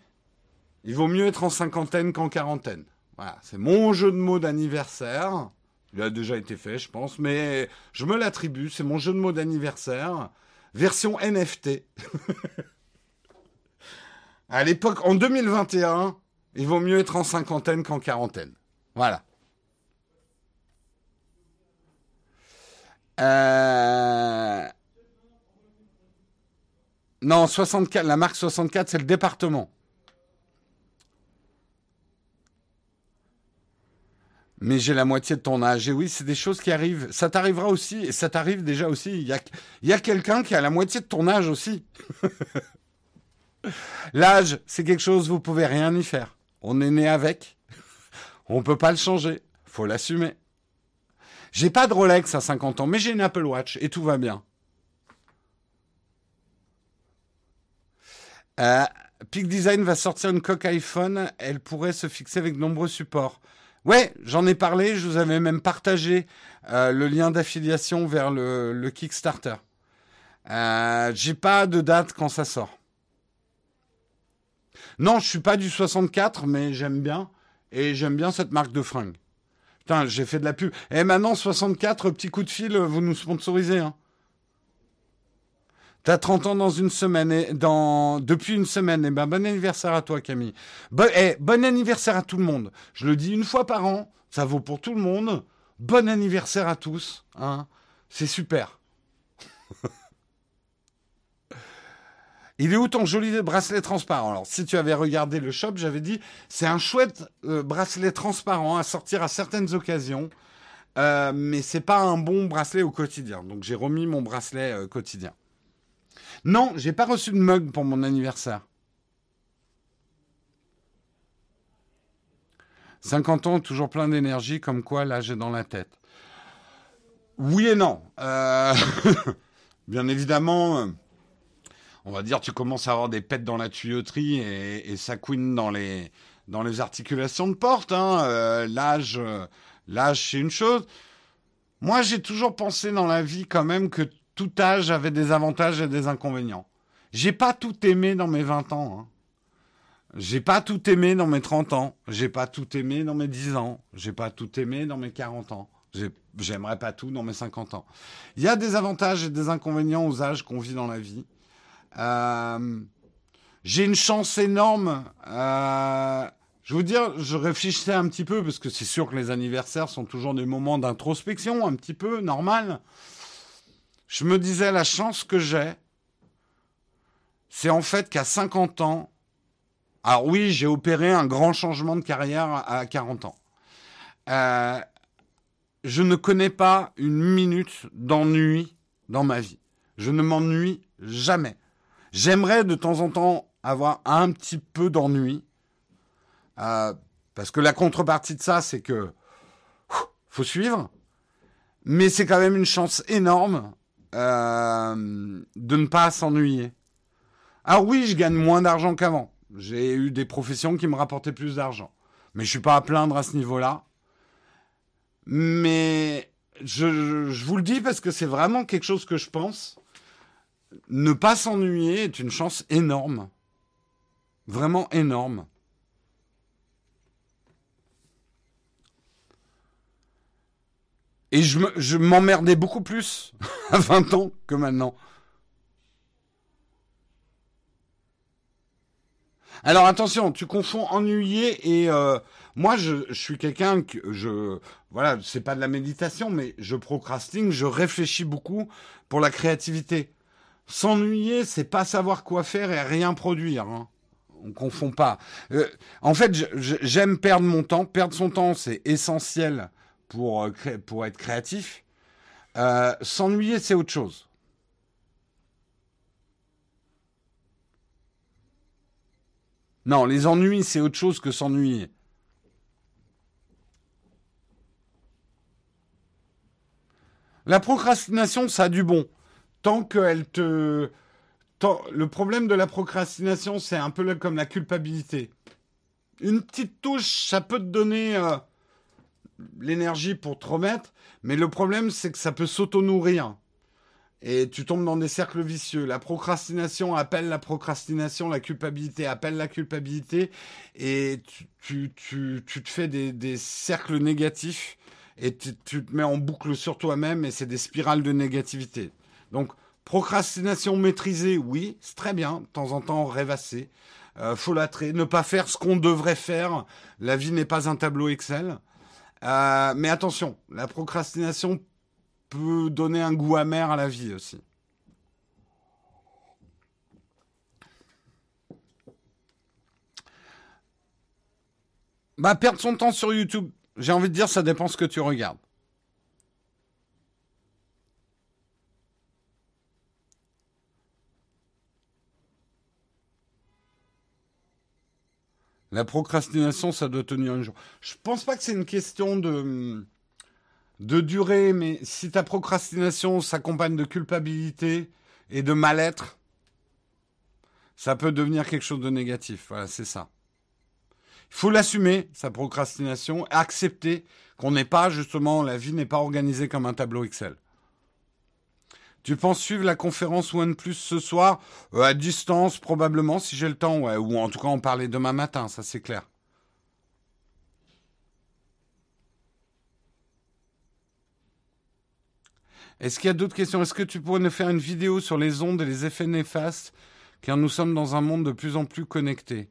il vaut mieux être en cinquantaine qu'en quarantaine. Voilà, c'est mon jeu de mots d'anniversaire. Il a déjà été fait, je pense, mais je me l'attribue. C'est mon jeu de mots d'anniversaire, version NFT. à l'époque, en 2021, il vaut mieux être en cinquantaine qu'en quarantaine. Voilà. Euh... Non, 64, la marque 64, c'est le département. mais j'ai la moitié de ton âge. Et oui, c'est des choses qui arrivent. Ça t'arrivera aussi, et ça t'arrive déjà aussi. Il y a, y a quelqu'un qui a la moitié de ton âge aussi. L'âge, c'est quelque chose, vous pouvez rien y faire. On est né avec. On peut pas le changer. Faut l'assumer. J'ai pas de Rolex à 50 ans, mais j'ai une Apple Watch et tout va bien. Euh, Peak Design va sortir une coque iPhone. Elle pourrait se fixer avec de nombreux supports. Ouais, j'en ai parlé, je vous avais même partagé euh, le lien d'affiliation vers le, Kickstarter. Euh, j'ai pas de date quand ça sort. Non, je suis pas du 64, mais j'aime bien. Et j'aime bien cette marque de fringues. Putain, j'ai fait de la pub. Et maintenant, 64, petit coup de fil, vous nous sponsorisez. Hein. T'as 30 ans dans une semaine, et dans depuis une semaine. Eh ben, bon anniversaire à toi, Camille. Bon, eh, bon anniversaire à tout le monde. Je le dis une fois par an. Ça vaut pour tout le monde. Bon anniversaire à tous. Hein. C'est super. Il est où ton joli bracelet transparent? Alors, si tu avais regardé le shop, j'avais dit, c'est un chouette euh, bracelet transparent à sortir à certaines occasions, euh, mais c'est pas un bon bracelet au quotidien. Donc, j'ai remis mon bracelet euh, quotidien. Non, j'ai pas reçu de mug pour mon anniversaire. 50 ans, toujours plein d'énergie, comme quoi là j'ai dans la tête. Oui et non. Euh, bien évidemment, on va dire tu commences à avoir des pètes dans la tuyauterie et, ça couine dans les, dans les articulations de porte. Hein. Euh, l'âge, l'âge c'est une chose. Moi j'ai toujours pensé dans la vie quand même que tout âge avait des avantages et des inconvénients. J'ai pas tout aimé dans mes 20 ans. Hein. J'ai pas tout aimé dans mes 30 ans. J'ai pas tout aimé dans mes 10 ans. J'ai pas tout aimé dans mes 40 ans. J'aimerais pas tout dans mes 50 ans. Il y a des avantages et des inconvénients aux âges qu'on vit dans la vie. Euh, j'ai une chance énorme. Euh, je vous dire, je réfléchissais un petit peu parce que c'est sûr que les anniversaires sont toujours des moments d'introspection, un petit peu normal. Je me disais la chance que j'ai, c'est en fait qu'à 50 ans, alors oui, j'ai opéré un grand changement de carrière à 40 ans. Euh, je ne connais pas une minute d'ennui dans ma vie. Je ne m'ennuie jamais. J'aimerais de temps en temps avoir un petit peu d'ennui. Euh, parce que la contrepartie de ça, c'est que faut suivre. Mais c'est quand même une chance énorme euh, de ne pas s'ennuyer. Alors oui, je gagne moins d'argent qu'avant. J'ai eu des professions qui me rapportaient plus d'argent. Mais je suis pas à plaindre à ce niveau-là. Mais je, vous le dis parce que c'est vraiment quelque chose que je pense. Ne pas s'ennuyer est une chance énorme. Vraiment énorme. Et je m'emmerdais beaucoup plus à 20 ans que maintenant. Alors attention, tu confonds ennuyé et euh, moi je, je, suis quelqu'un que je voilà, c'est pas de la méditation mais je procrastine, je réfléchis beaucoup pour la créativité. S'ennuyer, c'est pas savoir quoi faire et rien produire. Hein. On confond pas. Euh, en fait, j'aime perdre mon temps. Perdre son temps, c'est essentiel pour, euh, être créatif. Euh, S'ennuyer, c'est autre chose. Non, les ennuis, c'est autre chose que s'ennuyer. La procrastination, ça a du bon. Tant qu'elle te... Le problème de la procrastination, c'est un peu comme la culpabilité. Une petite touche, ça peut te donner euh, l'énergie pour te remettre, mais le problème, c'est que ça peut s'auto-nourrir et tu tombes dans des cercles vicieux. La procrastination appelle la procrastination, la culpabilité appelle la culpabilité, et tu, te fais des, cercles négatifs et tu, te mets en boucle sur toi-même et c'est des spirales de négativité. Donc, procrastination maîtrisée, oui, c'est très bien, de temps en temps rêvasser, euh, folâtrer, ne pas faire ce qu'on devrait faire. La vie n'est pas un tableau Excel. Euh, mais attention, la procrastination peut donner un goût amer à la vie aussi. Bah, perdre son temps sur YouTube, j'ai envie de dire, ça dépend ce que tu regardes. La procrastination, ça doit tenir un jour. Je pense pas que c'est une question de de durée, mais si ta procrastination s'accompagne de culpabilité et de mal-être, ça peut devenir quelque chose de négatif. Voilà, c'est ça. Il faut l'assumer, sa procrastination, accepter qu'on n'est pas, justement, la vie n'est pas organisée comme un tableau Excel. Tu penses suivre la conférence OnePlus ce soir euh, À distance, probablement, si j'ai le temps. Ou en tout cas, en parler demain matin, ça c'est clair. Est-ce qu'il y a d'autres questions? Est-ce que tu pourrais nous faire une vidéo sur les ondes et les effets néfastes? Car nous sommes dans un monde de plus en plus connecté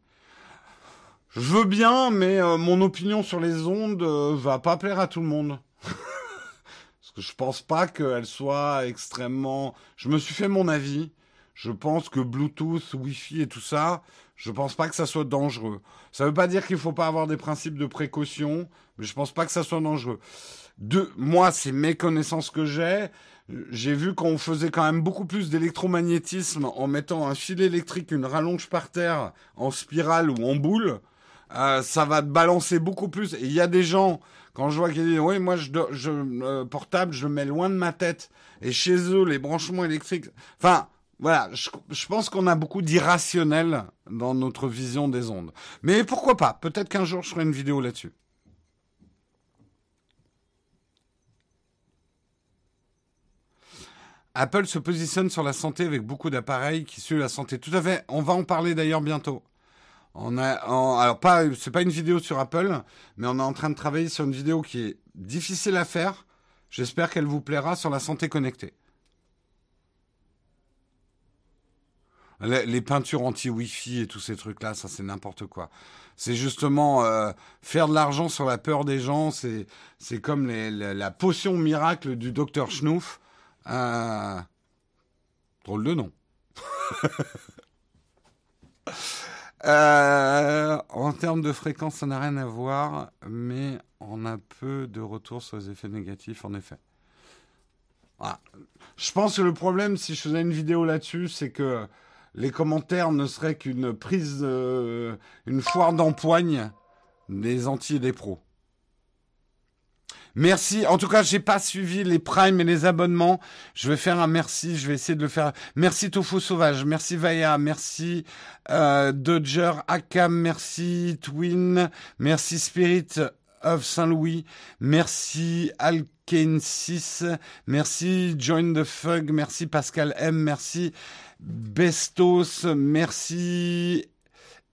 Je veux bien, mais euh, mon opinion sur les ondes euh, va pas plaire à tout le monde. Parce que je pense pas qu'elle soit extrêmement. Je me suis fait mon avis. Je pense que Bluetooth, Wi-Fi et tout ça, je pense pas que ça soit dangereux. Ça veut pas dire qu'il faut pas avoir des principes de précaution, mais je pense pas que ça soit dangereux de moi, c'est mes connaissances que j'ai. J'ai vu qu'on faisait quand même beaucoup plus d'électromagnétisme en mettant un fil électrique, une rallonge par terre, en spirale ou en boule. Euh, ça va balancer beaucoup plus. Et il y a des gens, quand je vois qu'ils disent, oui, moi, je, euh, portable, je mets loin de ma tête. Et chez eux, les branchements électriques. Enfin, voilà, je, je pense qu'on a beaucoup d'irrationnel dans notre vision des ondes. Mais pourquoi pas? Peut-être qu'un jour, je ferai une vidéo là-dessus. Apple se positionne sur la santé avec beaucoup d'appareils qui suivent la santé. Tout à fait. On va en parler d'ailleurs bientôt. On a, alors pas, c'est pas une vidéo sur Apple, mais on est en train de travailler sur une vidéo qui est difficile à faire, J'espère qu'elle vous plaira sur la santé connectée. Les, peintures anti-Wi-Fi et tous ces trucs-là, ça c'est n'importe quoi. C'est justement euh, faire de l'argent sur la peur des gens. C'est c'est comme la, potion miracle du docteur Schnouf. Euh, drôle de nom. Euh, en termes de fréquence, ça n'a rien à voir, mais on a peu de retours sur les effets négatifs, en effet. Je pense que le problème, si je faisais une vidéo là-dessus, c'est que les commentaires ne seraient qu'une prise, une foire d'empoigne des anti et des pros. Merci. En tout cas, j'ai pas suivi les primes et les abonnements. Je vais faire un merci. Je vais essayer de le faire. Merci Tofu Sauvage. Merci Vaya. Merci euh, Dodger Akam. Merci Twin. Merci Spirit of Saint-Louis. Merci Alkane 6. Merci Join the Fug. Merci Pascal M. Merci Bestos, merci.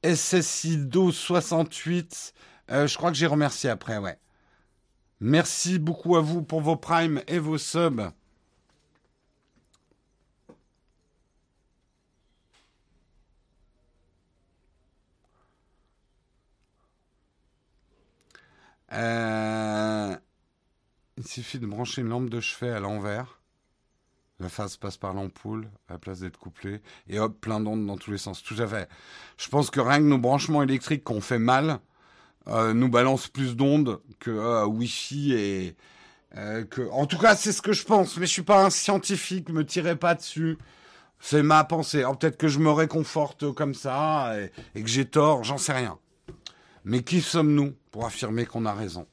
SSIDO 68. Euh, je crois que j'ai remercié après, ouais. Merci beaucoup à vous pour vos primes et vos subs. Euh, il suffit de brancher une lampe de chevet à l'envers. La phase passe par l'ampoule à la place d'être couplée. Et hop, plein d'ondes dans tous les sens. Tout à fait. Je pense que rien que nos branchements électriques qu'on fait mal euh, nous balancent plus d'ondes que euh, Wi-Fi et euh, que. En tout cas, c'est ce que je pense. Mais je suis pas un scientifique. Me tirez pas dessus. C'est ma pensée. Peut-être que je me réconforte comme ça et, et que j'ai tort. J'en sais rien. Mais qui sommes-nous pour affirmer qu'on a raison?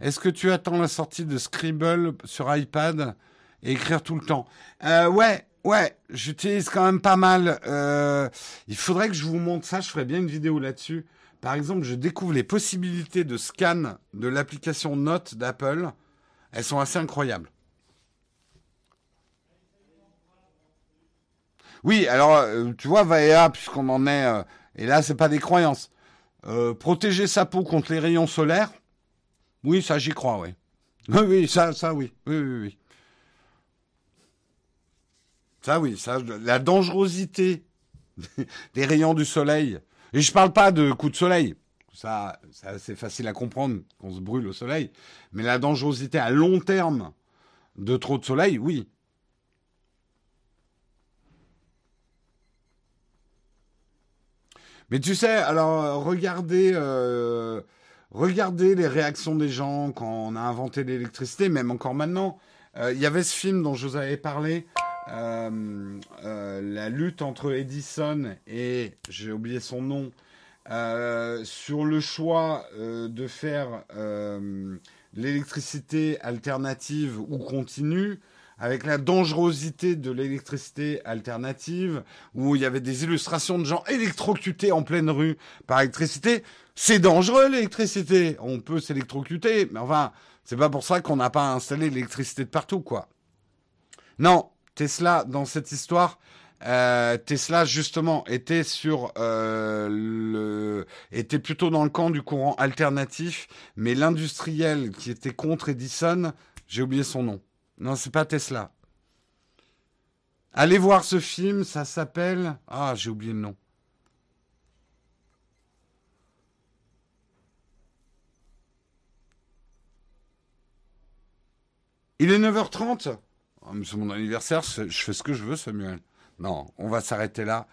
Est-ce que tu attends la sortie de Scribble sur iPad et écrire tout le temps? Ouais, ouais, j'utilise quand même pas mal. Euh, il faudrait que je vous montre ça, je ferais bien une vidéo là-dessus. Par exemple, je découvre les possibilités de scan de l'application Note d'Apple. Elles sont assez incroyables. Oui, alors, euh, tu vois, Vaea, puisqu'on en est... Euh, et là, c'est pas des croyances. Protéger sa peau contre les rayons solaires, oui, ça j'y crois, oui. Oui, oui, ça, ça. Oui, oui, oui. Ça, oui, ça, la dangerosité des rayons du soleil. Et je parle pas de coups de soleil. Ça, c'est facile à comprendre qu'on se brûle au soleil. Mais la dangerosité à long terme de trop de soleil, oui. Mais tu sais, alors regardez, euh, les réactions des gens quand on a inventé l'électricité, même encore maintenant. Euh, il y avait ce film dont je vous avais parlé, la lutte entre Edison et, j'ai oublié son nom, sur le choix de faire l'électricité alternative ou continue avec la dangerosité de l'électricité alternative, où il y avait des illustrations de gens électrocutés en pleine rue par électricité. C'est dangereux l'électricité. On peut s'électrocuter, mais enfin, c'est pas pour ça qu'on n'a pas installé l'électricité de partout, quoi. Non, Tesla, dans cette histoire, euh, Tesla justement était sur euh, le était plutôt dans le camp du courant alternatif, mais l'industriel qui était contre Edison, j'ai oublié son nom. Non, c'est pas Tesla. Allez voir ce film, ça s'appelle. Ah, j'ai oublié le nom. Il est 9h30 C'est mon anniversaire, je fais ce que je veux, Samuel. Non, on va s'arrêter là.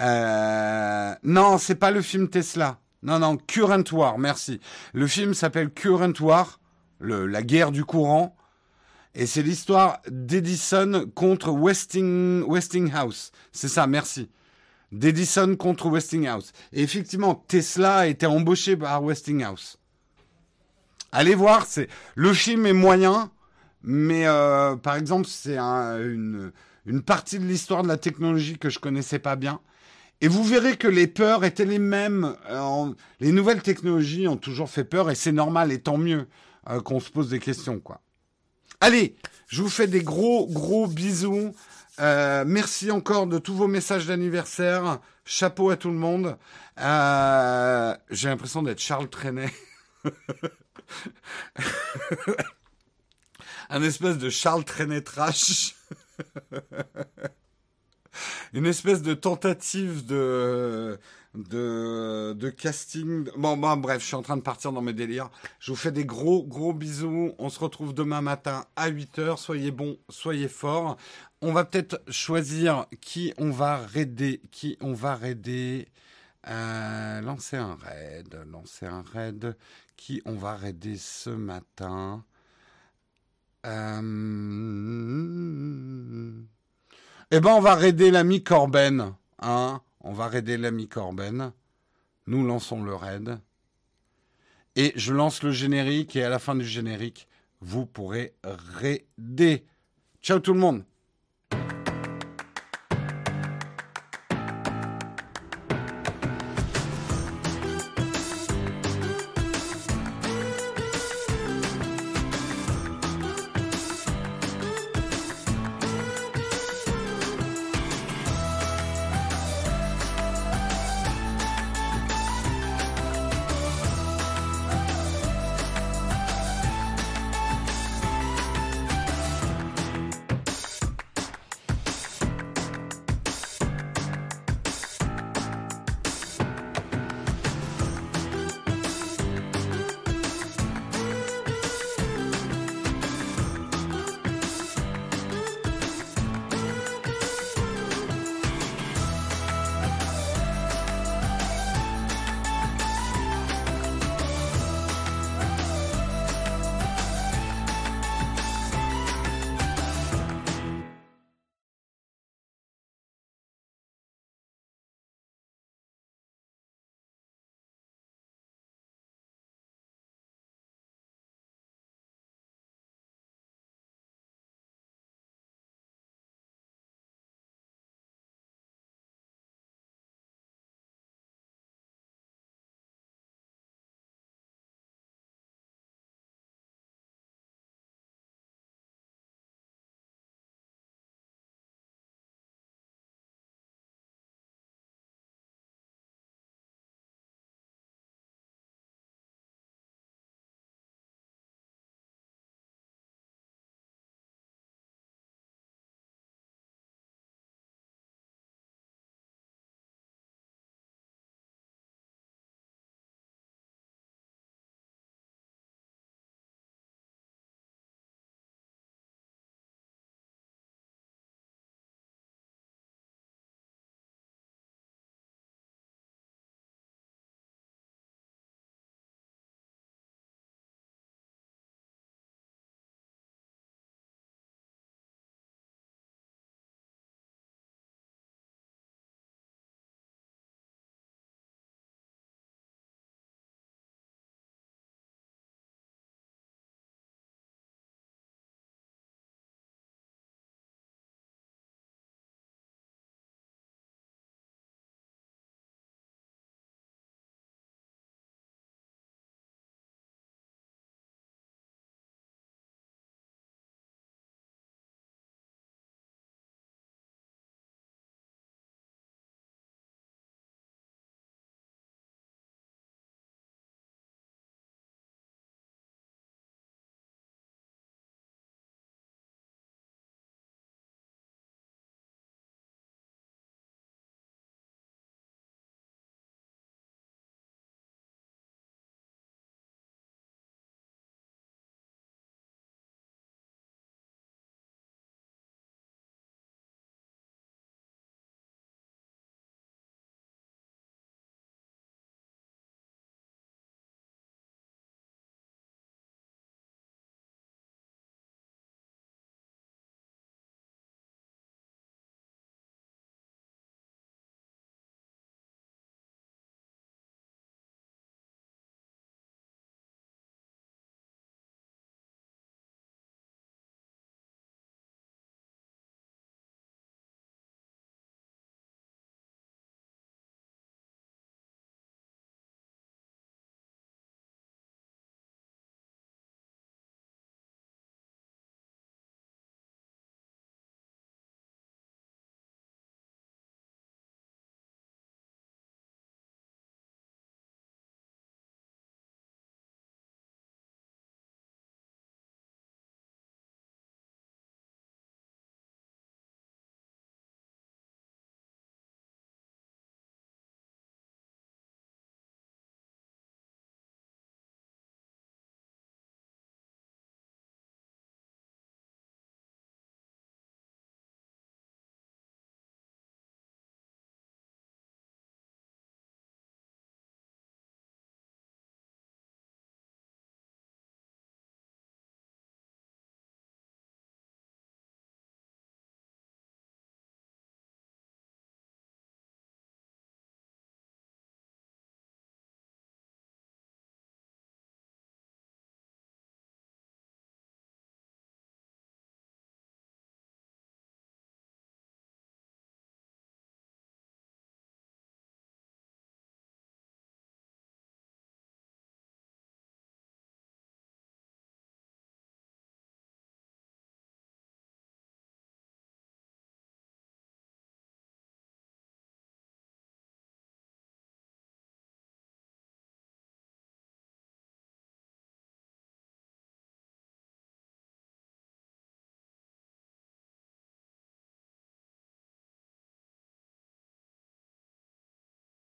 Euh, non, c'est pas le film Tesla. Non, non, Current War, merci. Le film s'appelle Current War, la guerre du courant. Et c'est l'histoire d'Edison contre Westinghouse. C'est ça, merci. D'Edison contre Westinghouse. Et effectivement, Tesla a été embauché par Westinghouse. Allez voir, c'est le film est moyen, mais euh, par exemple, c'est une, partie de l'histoire de la technologie que je connaissais pas bien. Et vous verrez que les peurs étaient les mêmes. Euh, les nouvelles technologies ont toujours fait peur et c'est normal et tant mieux euh, qu'on se pose des questions. Allez, je vous fais des gros, gros bisous. Merci encore de tous vos messages d'anniversaire. Chapeau à tout le monde. J'ai l'impression d'être Charles Trenet. un espèce de Charles Trenet trash. Une espèce de tentative de, de, de casting. Bon, bon, bref, je suis en train de partir dans mes délires. Je vous fais des gros, gros bisous. On se retrouve demain matin à 8h. Soyez bons, soyez forts. On va peut-être choisir qui on va raider, qui on va raider. Euh, lancer un raid, lancer un raid. Qui on va raider ce matin? Euh... Eh ben, on va raider l'ami Corben. Hein on va raider l'ami Corben. Nous lançons le raid. Et je lance le générique et à la fin du générique, vous pourrez raider. Ciao tout le monde